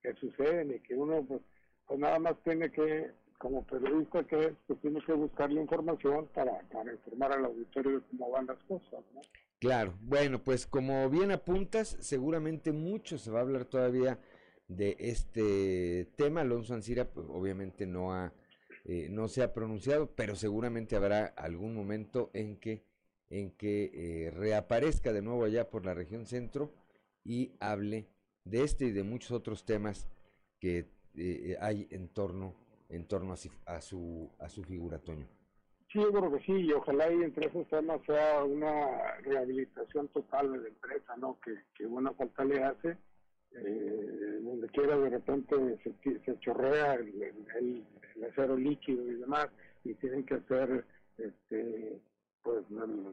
que suceden y que uno pues, pues nada más tiene que, como periodista que es, pues tiene que buscar la información para, para informar al auditorio de cómo van las cosas, ¿no? Claro, bueno, pues como bien apuntas, seguramente mucho se va a hablar todavía de este tema. Alonso Ancira, pues, obviamente no ha, eh, no se ha pronunciado, pero seguramente habrá algún momento en que, en que eh, reaparezca de nuevo allá por la región centro y hable de este y de muchos otros temas que eh, hay en torno, en torno a, su, a su figura, Toño. Sí, yo creo que sí, y ojalá y entre esos temas sea una rehabilitación total de la empresa, ¿no? Que, que buena falta le hace eh, donde quiera de repente se, se chorrea el, acero líquido y demás, y tienen que hacer este, pues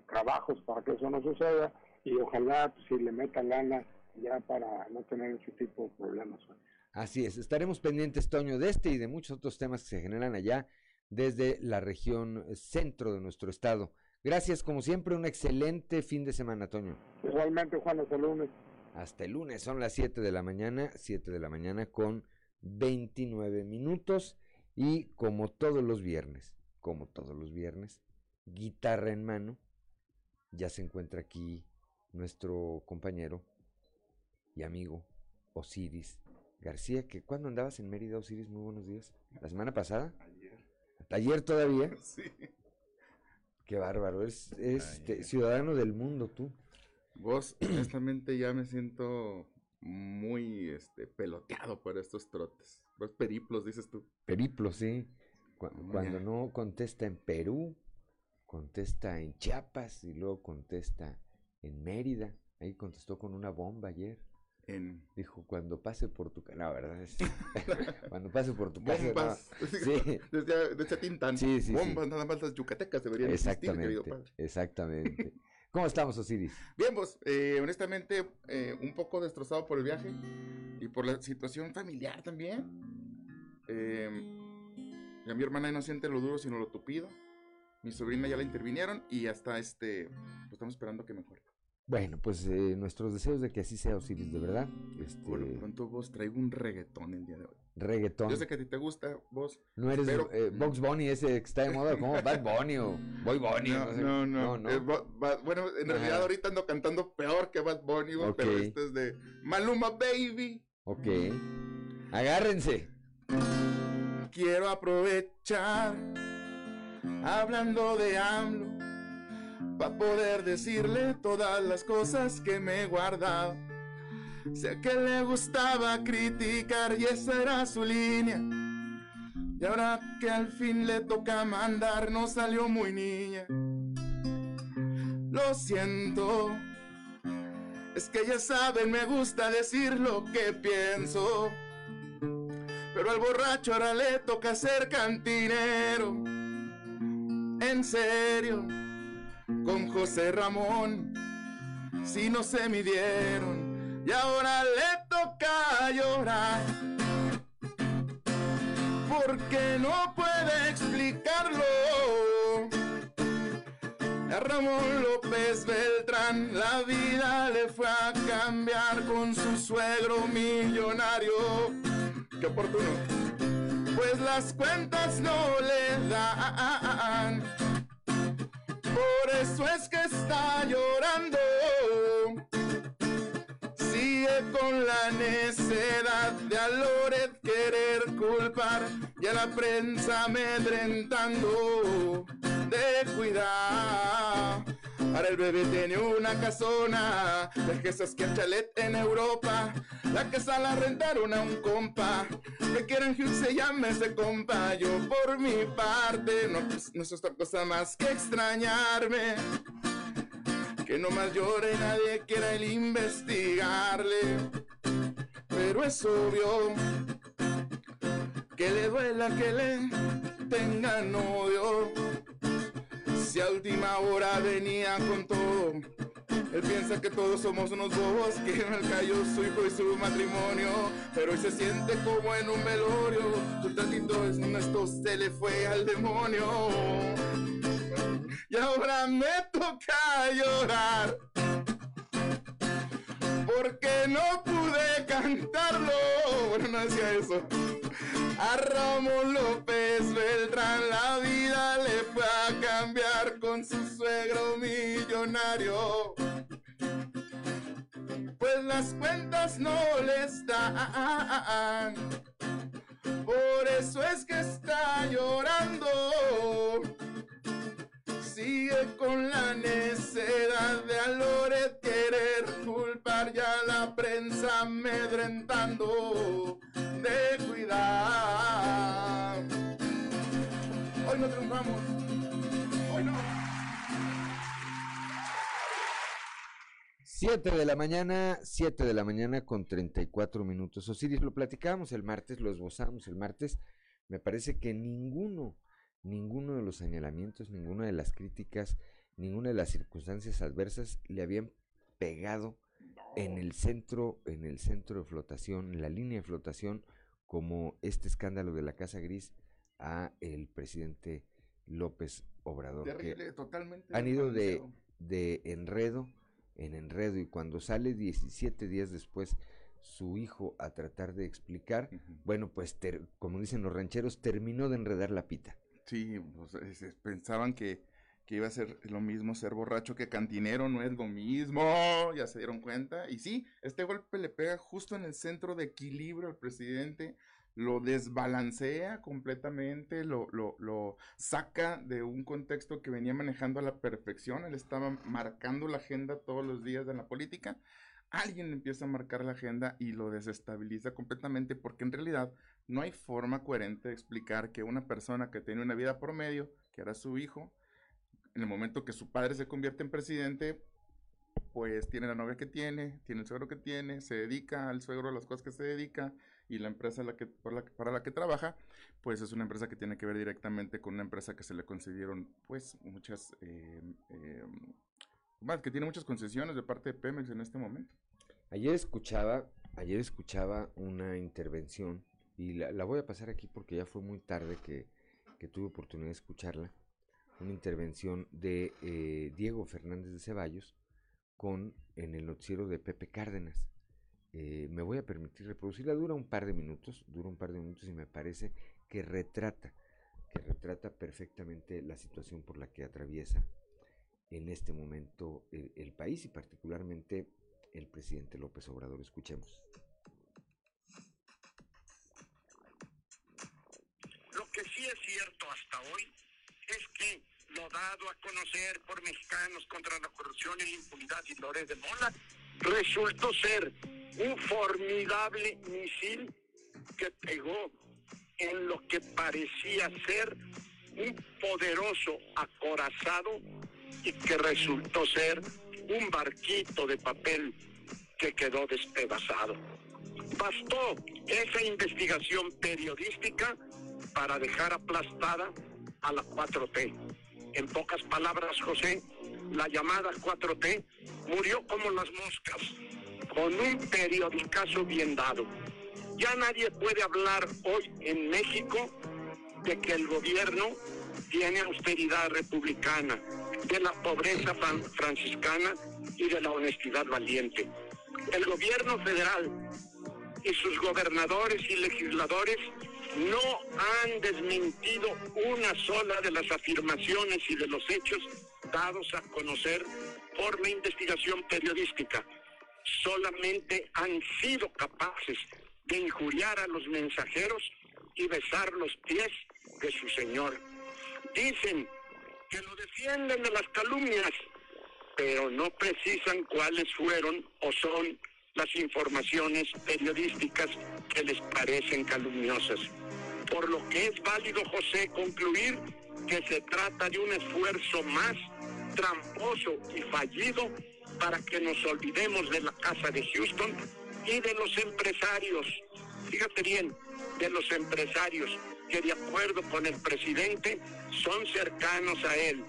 trabajos para que eso no suceda, y ojalá pues, si le metan lana ya para no tener ese tipo de problemas. Así es, estaremos pendientes, Toño, de este y de muchos otros temas que se generan allá desde la región centro de nuestro estado. Gracias, como siempre, un excelente fin de semana, Toño. Igualmente, Juan, hasta lunes hasta el lunes. Son las 7 de la mañana, 7 de la mañana con 29 minutos. Y como todos los viernes, como todos los viernes, guitarra en mano, ya se encuentra aquí nuestro compañero y amigo Osiris García, que cuando andabas en Mérida, Osiris, muy buenos días. ¿La semana pasada? Ayer. ¿Ayer todavía? Sí. Qué bárbaro, es, es ciudadano del mundo tú. Vos, honestamente, ya me siento muy este, peloteado por estos trotes. Los periplos, dices tú. Periplos, sí. Cu- cuando no contesta en Perú, contesta en Chiapas y luego contesta en Mérida. Ahí contestó con una bomba ayer. En... Dijo, cuando pase por tu casa. No, ¿verdad? Es- cuando pase por tu casa. no. Bombas. Sí. Tintán. Sí, sí. Bombas, nada más las yucatecas deberían existir, querido padre. Exactamente. ¿Cómo estamos, Osiris? Bien, vos, eh, honestamente, eh, un poco destrozado por el viaje y por la situación familiar también. Eh, ya mi hermana no siente lo duro, sino lo tupido. Mi sobrina ya la intervinieron y hasta este, pues estamos esperando que mejore. Bueno, pues eh, nuestros deseos de que así sea, Osiris, de verdad. Este, Por lo pronto, vos traigo un reggaetón el día de hoy. reggaetón. Yo sé que a ti te gusta, vos. No eres pero- eh, Box Bunny ese que está de moda, como Bad Bunny o Boy Bunny. No, sé. no, no. no. Eh, bueno, en Ajá. realidad ahorita ando cantando peor que Bad Bunny, güey, pero este es de Maluma Baby. Ok. Agárrense. Quiero aprovechar, hablando de AMLO, para poder decirle todas las cosas que me he guardado. Sé que le gustaba criticar y esa era su línea. Y ahora que al fin le toca mandar, no salió muy niña. Lo siento, es que ya saben, me gusta decir lo que pienso. Pero al borracho ahora le toca ser cantinero. En serio, con José Ramón, si no se midieron, y ahora le toca llorar. Porque no puede explicarlo. A Ramón López Beltrán la vida le fue a cambiar con su suegro millonario. Qué oportuno. Pues las cuentas no le dan. Por eso es que está llorando. Sigue con la necedad de a Loret querer culpar y a la prensa amedrentando de cuidar. Ahora el bebé tiene una casona, esas que chalet en Europa. La casa la rentaron a un compa, que quieren que se llame ese compa. Yo por mi parte, no, pues, no es otra cosa más que extrañarme. Que no más llore nadie quiera el investigarle. Pero es obvio que le duela que le tengan odio. Si a última hora venía con todo, él piensa que todos somos unos bobos, que mal cayó su hijo y su matrimonio, pero hoy se siente como en un velorio, su tantito es esto se le fue al demonio. Y ahora me toca llorar, porque no pude cantarlo, bueno, no decía eso. A Ramón López Beltrán la vida le fue a cambiar con su suegro millonario. Pues las cuentas no les dan. Por eso es que está llorando. Sigue con la necedad de a Loret querer culpar ya la prensa amedrentando de cuidar. Hoy no triunfamos. Hoy no. 7 de la mañana, 7 de la mañana con 34 minutos. Osiris, lo platicábamos el martes, lo esbozamos el martes. Me parece que ninguno, ninguno de los señalamientos, ninguna de las críticas, ninguna de las circunstancias adversas le habían pegado en el centro, en el centro de flotación, en la línea de flotación, como este escándalo de la Casa Gris a el presidente López Obrador. que Terrible, totalmente. han ido de, de enredo en enredo y cuando sale 17 días después su hijo a tratar de explicar, bueno, pues ter- como dicen los rancheros, terminó de enredar la pita. Sí, pues, es- es- pensaban que, que iba a ser lo mismo ser borracho que cantinero, no es lo mismo, ya se dieron cuenta. Y sí, este golpe le pega justo en el centro de equilibrio al presidente, lo desbalancea completamente, lo, lo, lo, saca de un contexto que venía manejando a la perfección, él estaba marcando la agenda todos los días de la política, alguien empieza a marcar la agenda y lo desestabiliza completamente porque en realidad no hay forma coherente de explicar que una persona que tiene una vida promedio, que era su hijo, en el momento que su padre se convierte en presidente, pues tiene la novia que tiene, tiene el suegro que tiene, se dedica al suegro a las cosas que se dedica y la empresa la que, para la que trabaja, pues es una empresa que tiene que ver directamente con una empresa que se le concedieron pues muchas, eh, eh, que tiene muchas concesiones de parte de Pemex en este momento. Ayer escuchaba, ayer escuchaba una intervención y la, voy a pasar aquí porque ya fue muy tarde que, tuve oportunidad de escucharla, una intervención de eh, Diego Fernández de Ceballos, con en el noticiero de Pepe Cárdenas. Eh, me voy a permitir reproducirla, dura un par de minutos, dura un par de minutos y me parece que retrata, que retrata perfectamente la situación por la que atraviesa en este momento el país y particularmente el presidente López Obrador. Escuchemos. Por mexicanos contra la corrupción y la impunidad y Lórez de Mola, resultó ser un formidable misil que pegó en lo que parecía ser un poderoso acorazado y que resultó ser un barquito de papel que quedó despedazado. Bastó esa investigación periodística para dejar aplastada a la 4T en pocas palabras, José, la llamada 4T murió como las moscas, con un periodicazo bien dado. Ya nadie puede hablar hoy en México de que el gobierno tiene austeridad republicana, de la pobreza franciscana y de la honestidad valiente. El gobierno federal y sus gobernadores y legisladores no han desmentido una sola de las afirmaciones y de los hechos dados a conocer por la investigación periodística. Solamente han sido capaces de injuriar a los mensajeros y besar los pies de su Señor. Dicen que lo defienden de las calumnias, pero no precisan cuáles fueron o son las informaciones periodísticas que les parecen calumniosas. Por lo que es válido, José, concluir que se trata de un esfuerzo más tramposo y fallido para que nos olvidemos de la casa de Houston y de los empresarios, fíjate bien, de los empresarios que de acuerdo con el presidente son cercanos a él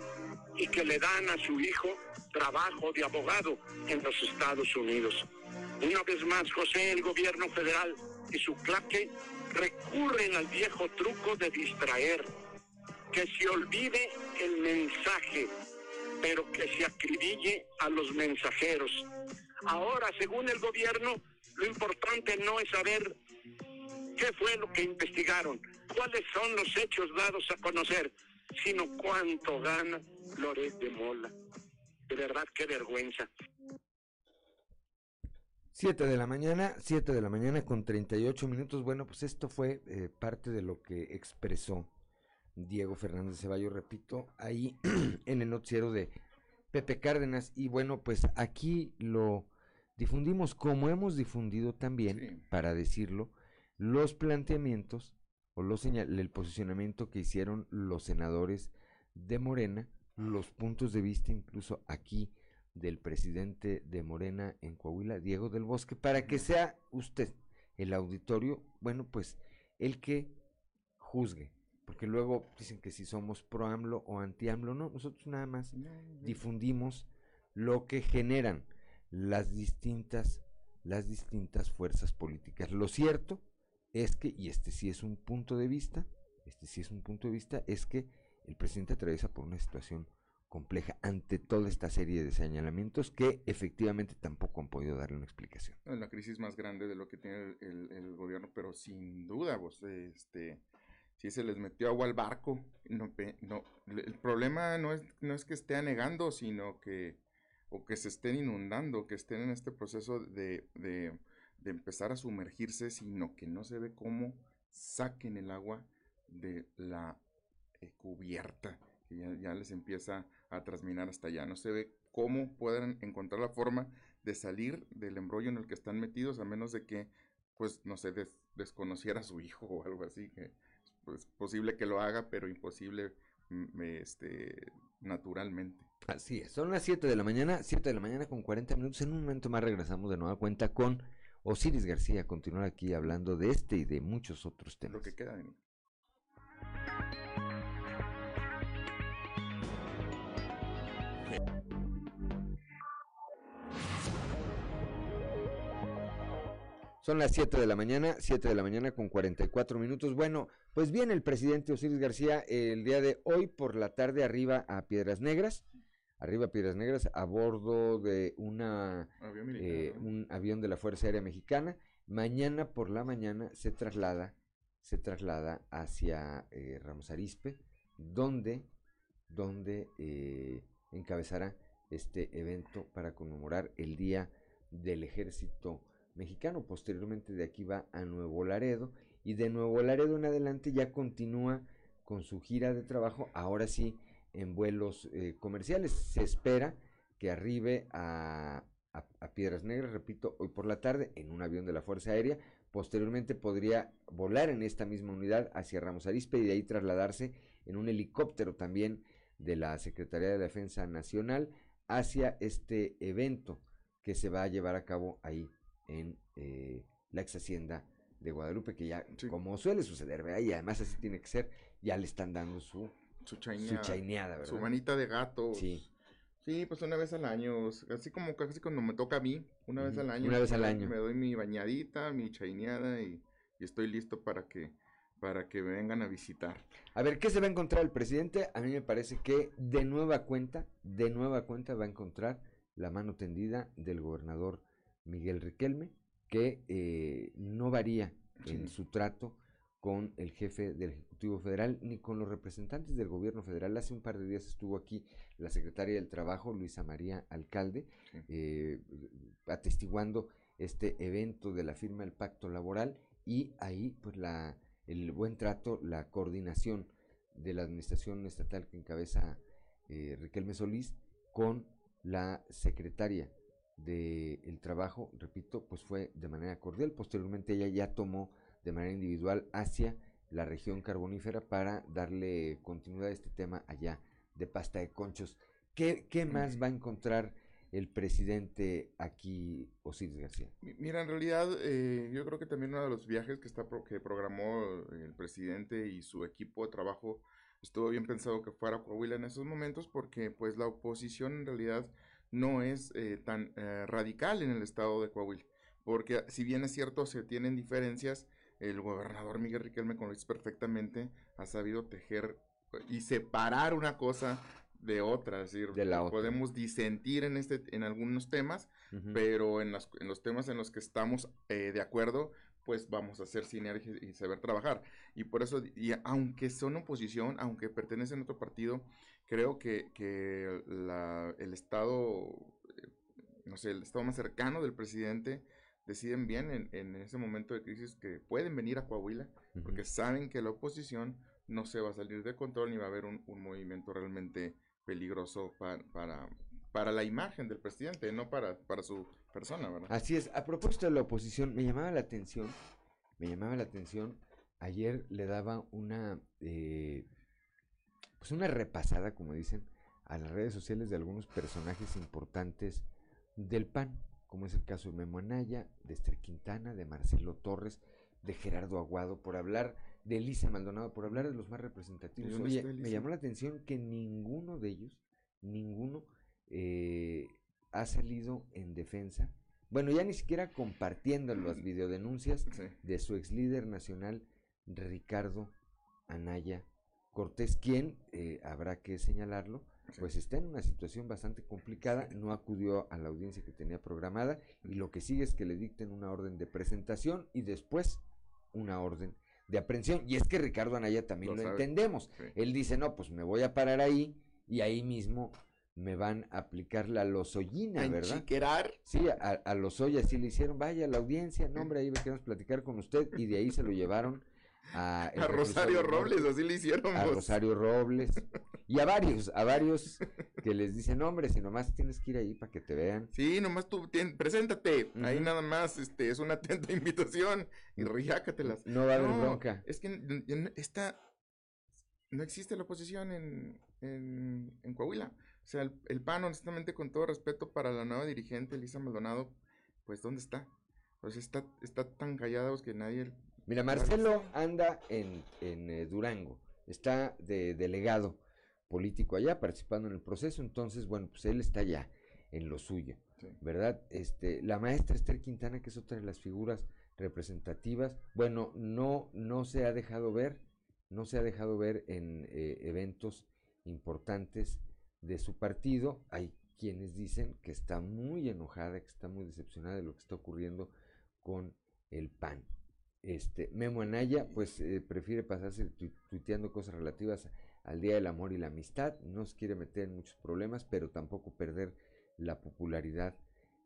y que le dan a su hijo trabajo de abogado en los Estados Unidos. Una vez más, José, el gobierno federal y su claque recurren al viejo truco de distraer, que se olvide el mensaje, pero que se acribille a los mensajeros. Ahora, según el gobierno, lo importante no es saber qué fue lo que investigaron, cuáles son los hechos dados a conocer, sino cuánto gana Loret de Mola. De verdad, qué vergüenza. 7 de la mañana, 7 de la mañana con 38 minutos. Bueno, pues esto fue eh, parte de lo que expresó Diego Fernández Ceballos, repito, ahí en el noticiero de Pepe Cárdenas. Y bueno, pues aquí lo difundimos como hemos difundido también, para decirlo, los planteamientos o los el posicionamiento que hicieron los senadores de Morena, los puntos de vista incluso aquí del presidente de Morena en Coahuila, Diego del Bosque, para que sea usted el auditorio, bueno, pues el que juzgue, porque luego dicen que si somos pro AMLO o anti AMLO, no, nosotros nada más difundimos lo que generan las distintas las distintas fuerzas políticas. Lo cierto es que y este sí es un punto de vista, este sí es un punto de vista es que el presidente atraviesa por una situación compleja ante toda esta serie de señalamientos que efectivamente tampoco han podido darle una explicación. La crisis más grande de lo que tiene el, gobierno, pero sin duda, vos, este, si se les metió agua al barco, no, no, el problema no es, no es que esté anegando, sino que, o que se estén inundando, que estén en este proceso de, de, de empezar a sumergirse, sino que no se ve cómo saquen el agua de la eh, cubierta, que ya les empieza a trasminar hasta allá. No se ve cómo puedan encontrar la forma de salir del embrollo en el que están metidos, a menos de que, pues, no sé, des- desconociera a su hijo o algo así, que pues posible que lo haga, pero imposible mm, este, naturalmente. Así es, son las 7 de la mañana, 7 de la mañana con 40 minutos. En un momento más regresamos de nueva cuenta con Osiris García, a continuar aquí hablando de este y de muchos otros temas. Lo que queda de mí. Son las 7 de la mañana, 7 de la mañana con 44 minutos. Bueno, pues viene el presidente Osiris García el día de hoy por la tarde arriba a Piedras Negras, arriba a Piedras Negras a bordo de una Avión eh, un avión de la Fuerza Aérea Mexicana. Mañana por la mañana se traslada, se traslada hacia eh, Ramos Arizpe, donde, donde eh, encabezará este evento para conmemorar el Día del Ejército Mexicano. Posteriormente de aquí va a Nuevo Laredo y de Nuevo Laredo en adelante ya continúa con su gira de trabajo, ahora sí en vuelos eh, comerciales. Se espera que arribe a, Piedras Negras, repito, hoy por la tarde en un avión de la Fuerza Aérea. Posteriormente podría volar en esta misma unidad hacia Ramos Arizpe y de ahí trasladarse en un helicóptero también de la Secretaría de Defensa Nacional hacia este evento que se va a llevar a cabo ahí en eh, la ex hacienda de Guadalupe, que ya, como suele suceder, ¿verdad? Y además así tiene que ser, ya le están dando su, su chaineada, chaineada, ¿verdad? Su manita de gato. Sí. Sí, pues una vez al año, así como casi cuando me toca a mí, una vez al año. una vez al me- año. Me doy mi bañadita, mi chaineada y, y estoy listo para que, para que me vengan a visitar. A ver, ¿qué se va a encontrar el presidente? A mí me parece que de nueva cuenta, de nueva cuenta va a encontrar la mano tendida del gobernador Miguel Riquelme, que eh, no varía en su trato con el jefe del Ejecutivo Federal ni con los representantes del gobierno federal. Hace un par de días estuvo aquí la secretaria del Trabajo, Luisa María Alcalde, eh, atestiguando este evento de la firma del pacto laboral y ahí pues la el buen trato, la coordinación de la administración estatal que encabeza eh, Riquelme Solís con la secretaria del trabajo, repito, pues fue de manera cordial. Posteriormente ella ya tomó de manera individual hacia la región carbonífera para darle continuidad a este tema allá de pasta de conchos. ¿Qué, qué más va a encontrar el presidente aquí, Osiris García? Mi- Mira, en realidad eh, yo creo que también uno de los viajes que, está pro- que programó el presidente y su equipo de trabajo estuvo bien pensado que fuera a Coahuila en esos momentos porque pues la oposición en realidad no es eh, tan eh, radical en el estado de Coahuila. Porque si bien es cierto se tienen diferencias, el gobernador Miguel Riquelme, como lo dices perfectamente, ha sabido tejer y separar una cosa de otra, es decir, De la otra. podemos disentir en este en algunos temas, pero en, las- en los temas en los que estamos eh, de acuerdo, pues vamos a hacer sinergia y saber trabajar. Y por eso, y aunque son oposición, aunque pertenecen a otro partido, creo que, que la- el Estado, eh, no sé, el Estado más cercano del presidente deciden bien en, en ese momento de crisis que pueden venir a Coahuila, porque saben que la oposición no se va a salir de control ni va a haber un, un movimiento realmente peligroso pa- para, para la imagen del presidente, no para, para su persona, ¿verdad? Así es, a propósito de la oposición, me llamaba la atención, me llamaba la atención, ayer le daba una, eh, pues una repasada, como dicen, a las redes sociales de algunos personajes importantes del PAN, como es el caso de Memo Anaya, de Esther Quintana, de Marcelo Torres, de Gerardo Aguado, por hablar de Elisa Maldonado, por hablar de los más representativos. ¿De dónde Oye, me llamó la atención que ninguno de ellos, ninguno eh, ha salido en defensa. Bueno, ya ni siquiera compartiendo las videodenuncias de su ex líder nacional, Ricardo Anaya Cortés, quien, eh, habrá que señalarlo, pues está en una situación bastante complicada, no acudió a la audiencia que tenía programada y lo que sigue es que le dicten una orden de presentación y después una orden de aprehensión. Y es que Ricardo Anaya también Lo entendemos. Sí. Él dice, no, pues me voy a parar ahí y ahí mismo me van a aplicar la lozoyina, ¿verdad? enchiquerar. Sí, a, a Lozoya sí le hicieron, vaya la audiencia, no hombre, ahí queremos platicar con usted y de ahí se lo llevaron a, Rosario Robles, así le hicieron, A vos. Rosario Robles. Y a varios, a varios que les dicen, hombre, si nomás tienes que ir ahí para que te vean. Sí, nomás tú, tien- preséntate. Ahí nada más, este, es una atenta invitación. Y riácatelas. No va a haber bronca. Es que esta, no existe la oposición en, en, en Coahuila. O sea, el, el PAN, honestamente, con todo respeto para la nueva dirigente, Elisa Maldonado, pues, ¿dónde está? Pues está, está tan callados que nadie... Mira, Marcelo anda en, en eh, Durango, está de delegado político allá, participando en el proceso, entonces, bueno, pues él está allá, en lo suyo, ¿verdad? Este, la maestra Esther Quintana, que es otra de las figuras representativas, bueno, no, no se ha dejado ver, no se ha dejado ver en eh, eventos importantes de su partido, hay quienes dicen que está muy enojada, que está muy decepcionada de lo que está ocurriendo con el PAN. Este, Memo Anaya, pues eh, prefiere pasarse tu- tuiteando cosas relativas al Día del Amor y la Amistad, no se quiere meter en muchos problemas, pero tampoco perder la popularidad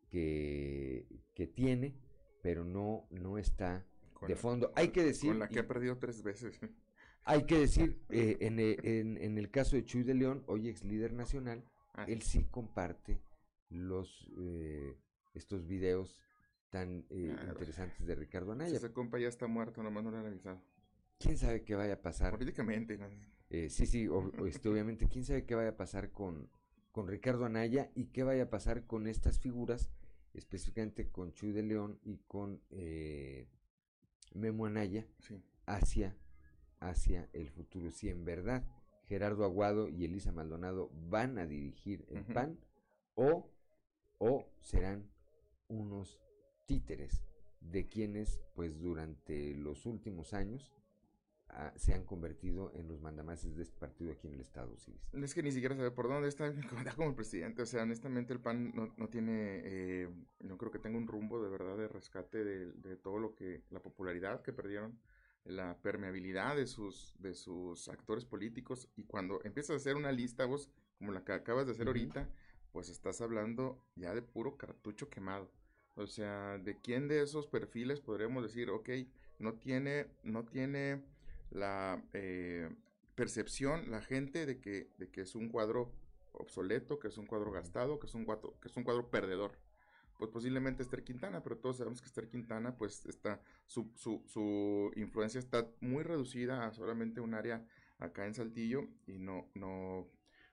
que, que tiene, pero no, no está Con de la- fondo. Hay que decir, Con la que y- ha perdido tres veces. hay que decir, eh, en, eh, en- en el caso de Chuy de León, hoy ex líder nacional, Ah, él sí comparte los eh, estos videos tan eh, Claro. interesantes de Ricardo Anaya. ese compa ya está muerto, nomás no le han avisado. ¿Quién sabe qué vaya a pasar? Políticamente, ¿no? Eh, sí, sí, o- o, este, obviamente, quién sabe qué vaya a pasar con, con Ricardo Anaya y qué vaya a pasar con estas figuras, específicamente con Chuy de León y con eh, Memo Anaya, Sí. hacia, hacia el futuro. Si en verdad Gerardo Aguado y Elisa Maldonado van a dirigir el. PAN o, o serán unos títeres de quienes, pues durante los últimos años, ah, se han convertido en los mandamases de este partido aquí en el estado, Civis. Es que ni siquiera sabe por dónde está, como el presidente. O sea, honestamente el PAN no, no tiene, eh, no creo que tenga un rumbo de verdad de rescate de, de todo lo que, la popularidad que perdieron, la permeabilidad de sus, de sus actores políticos. Y cuando empiezas a hacer una lista, vos, como la que acabas de hacer ahorita, pues estás hablando ya de puro cartucho quemado. O sea, ¿de quién de esos perfiles podríamos decir, ok, no tiene, no tiene la eh, percepción, la gente de que, de que es un cuadro obsoleto, que es un cuadro gastado, que es un cuadro, que es un cuadro perdedor? Pues posiblemente Esther Quintana, pero todos sabemos que Esther Quintana, pues está, su, su, su influencia está muy reducida a solamente un área acá en Saltillo y no, no,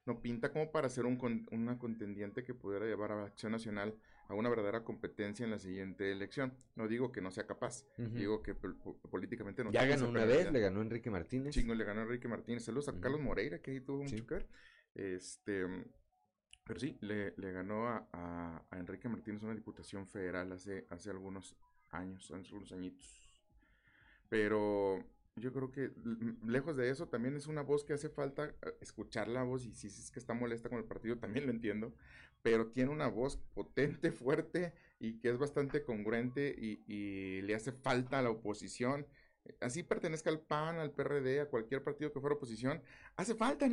no pinta como para ser un, con- una contendiente que pudiera llevar a Acción Nacional a una verdadera competencia en la siguiente elección. No digo que no sea capaz, Ujú. digo que pol- po- políticamente no ya ganó una vez, le ganó Enrique Martínez. Chingo, le ganó Enrique Martínez. Saludos a Ujú. Carlos Moreira, que ahí tuvo Sí. mucho que ver. Este, pero sí, le, le ganó a, a- a Enrique Martínez una diputación federal hace, hace algunos años, hace algunos añitos. Pero yo creo que lejos de eso también es una voz que hace falta eh, escuchar la voz y si es que está molesta con el partido también lo entiendo, pero tiene una voz potente, fuerte y que es bastante congruente y, y le hace falta a la oposición. Así pertenezca al PAN, al PRD, a cualquier partido que fuera oposición, hace falta,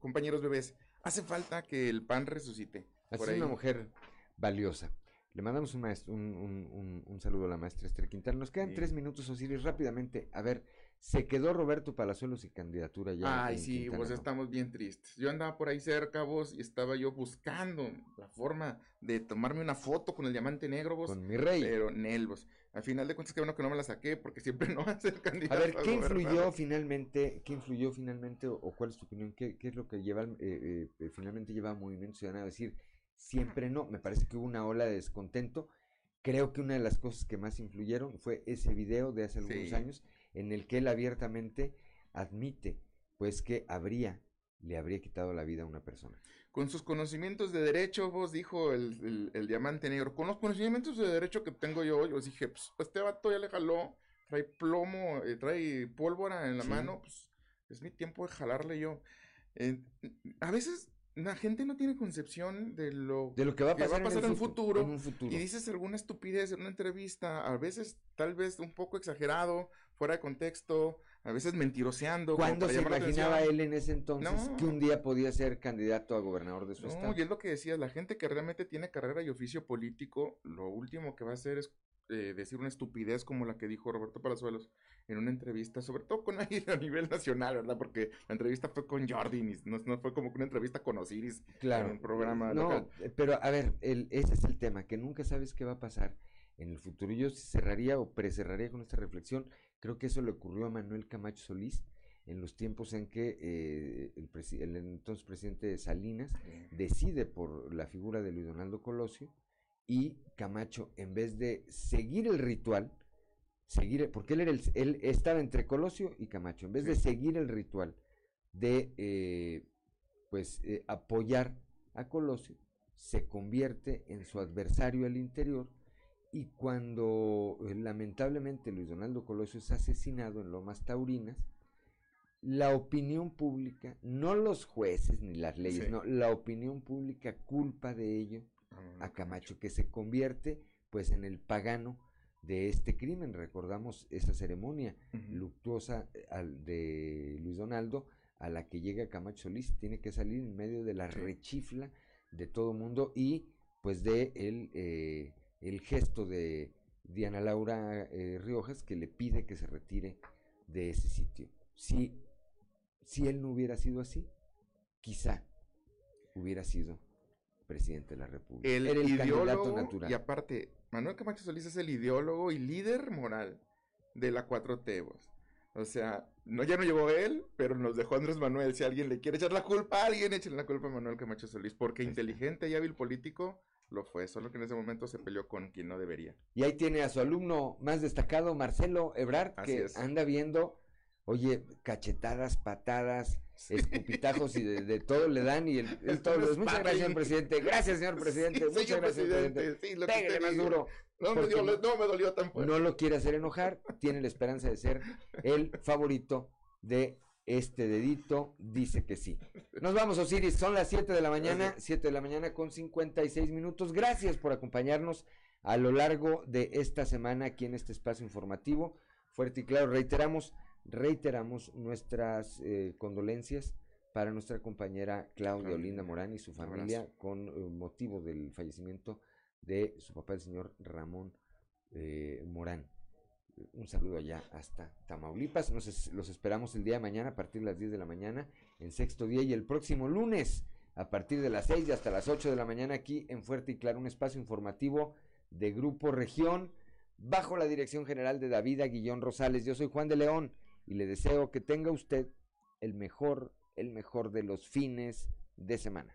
compañeros bebés, hace falta que el PAN resucite. Así es una mujer valiosa. Le mandamos un, un, un- saludo a la maestra Esther Quintana. Nos quedan Sí. tres minutos, Osiris, rápidamente. A ver, ¿se quedó Roberto Palazuelos sin candidatura ya? Ay, sí, Quintana, vos no? estamos bien tristes. Yo andaba por ahí cerca, vos, y estaba yo buscando la forma de tomarme una foto con el diamante negro, vos. Con mi rey. Pero Nel, vos. Al final de cuentas, que bueno que no me la saqué, porque siempre no va a ser candidato. A ver, ¿qué influyó finalmente, qué influyó finalmente, o, cuál es tu opinión? ¿Qué, qué es lo que lleva, al- eh, eh, finalmente lleva a Movimiento Ciudadano a decir siempre no? Me parece que hubo una ola de descontento. Creo que una de las cosas que más influyeron fue ese video de hace algunos Sí. años en el que él abiertamente admite, pues, que habría, le habría quitado la vida a una persona. Con sus conocimientos de derecho, vos, dijo el, el- el diamante negro. Con los conocimientos de derecho que tengo yo, yo dije, pues, este vato ya le jaló, trae plomo, eh, trae pólvora en la Sí. mano, pues, es mi tiempo de jalarle yo. Eh, a veces la gente no tiene concepción de lo, De lo que va a pasar, en, el fu- futuro, en un futuro. y dices alguna estupidez en una entrevista, a veces tal vez un poco exagerado, fuera de contexto, a veces mentiroseando. ¿Cuándo se imaginaba él en ese entonces que un día podía ser candidato a gobernador de su estado? No, y es lo que decías, la gente que realmente tiene carrera y oficio político, lo último que va a hacer es eh, decir una estupidez como la que dijo Roberto Palazuelos en una entrevista, sobre todo con ahí a nivel nacional, ¿verdad? Porque la entrevista fue con Jordi, no, no fue como una entrevista con Osiris claro. en un programa no, local. pero a ver, el, ese es el tema, que nunca sabes qué va a pasar en el futuro. Yo cerraría o precerraría con esta reflexión, creo que eso le ocurrió a Manuel Camacho Solís, en los tiempos en que eh, el, el, entonces presidente Salinas decide por la figura de Luis Donaldo Colosio y Camacho, en vez de seguir el ritual, seguir, porque él, era el, él estaba entre Colosio y Camacho, en vez de seguir el ritual de eh, pues eh, apoyar a Colosio, se convierte en su adversario al interior y cuando lamentablemente Luis Donaldo Colosio es asesinado en Lomas Taurinas, la opinión pública, no los jueces ni las leyes, no, la opinión pública culpa de ello a Camacho, que se convierte pues en el pagano de este crimen. Recordamos esa ceremonia luctuosa eh, al, de Luis Donaldo a la que llega Camacho Solís, tiene que salir en medio de la rechifla de todo mundo y pues de el, eh, el gesto de Diana Laura eh, Riojas que le pide que se retire de ese sitio. Si si él no hubiera sido así, quizá hubiera sido presidente de la República. El, el ideólogo, natural. Y aparte, Manuel Camacho Solís es el ideólogo y líder moral de la 4T. O sea, no, ya no llegó él, pero nos dejó Andrés Manuel. Si alguien le quiere echar la culpa a alguien, échale la culpa a Manuel Camacho Solís, porque inteligente y hábil político lo fue, solo que en ese momento se peleó con quien no debería. Y ahí tiene a su alumno más destacado, Marcelo Ebrard, que anda viendo Oye, cachetadas, patadas, escupitajos y de, todo le dan y el, todo, muchas gracias, señor presidente. Gracias, señor presidente. muchas gracias, presidente. Sí, lo más duro. No me, dio, no me dolió tan fuerte. No lo quiere hacer enojar, tiene la esperanza de ser el favorito de este dedito, dice que sí. Nos vamos, Osiris, son las 7 de la mañana, 7 de la mañana con 56 minutos. Gracias por acompañarnos a lo largo de esta semana aquí en este espacio informativo. Fuerte y claro, reiteramos reiteramos nuestras eh, condolencias para nuestra compañera Claudia Olinda Morán y su familia con eh, motivo del fallecimiento de su papá, el señor Ramón eh, Morán. Un saludo allá hasta Tamaulipas. Nos los esperamos el día de mañana a partir de las 10 de la mañana en sexto día y el próximo lunes a partir de las 6 y hasta las 8 de la mañana aquí en Fuerte y Claro, un espacio informativo de Grupo Región bajo la dirección general de David Aguillón Rosales. Yo soy Juan de León y le deseo que tenga usted el mejor, el mejor de los fines de semana.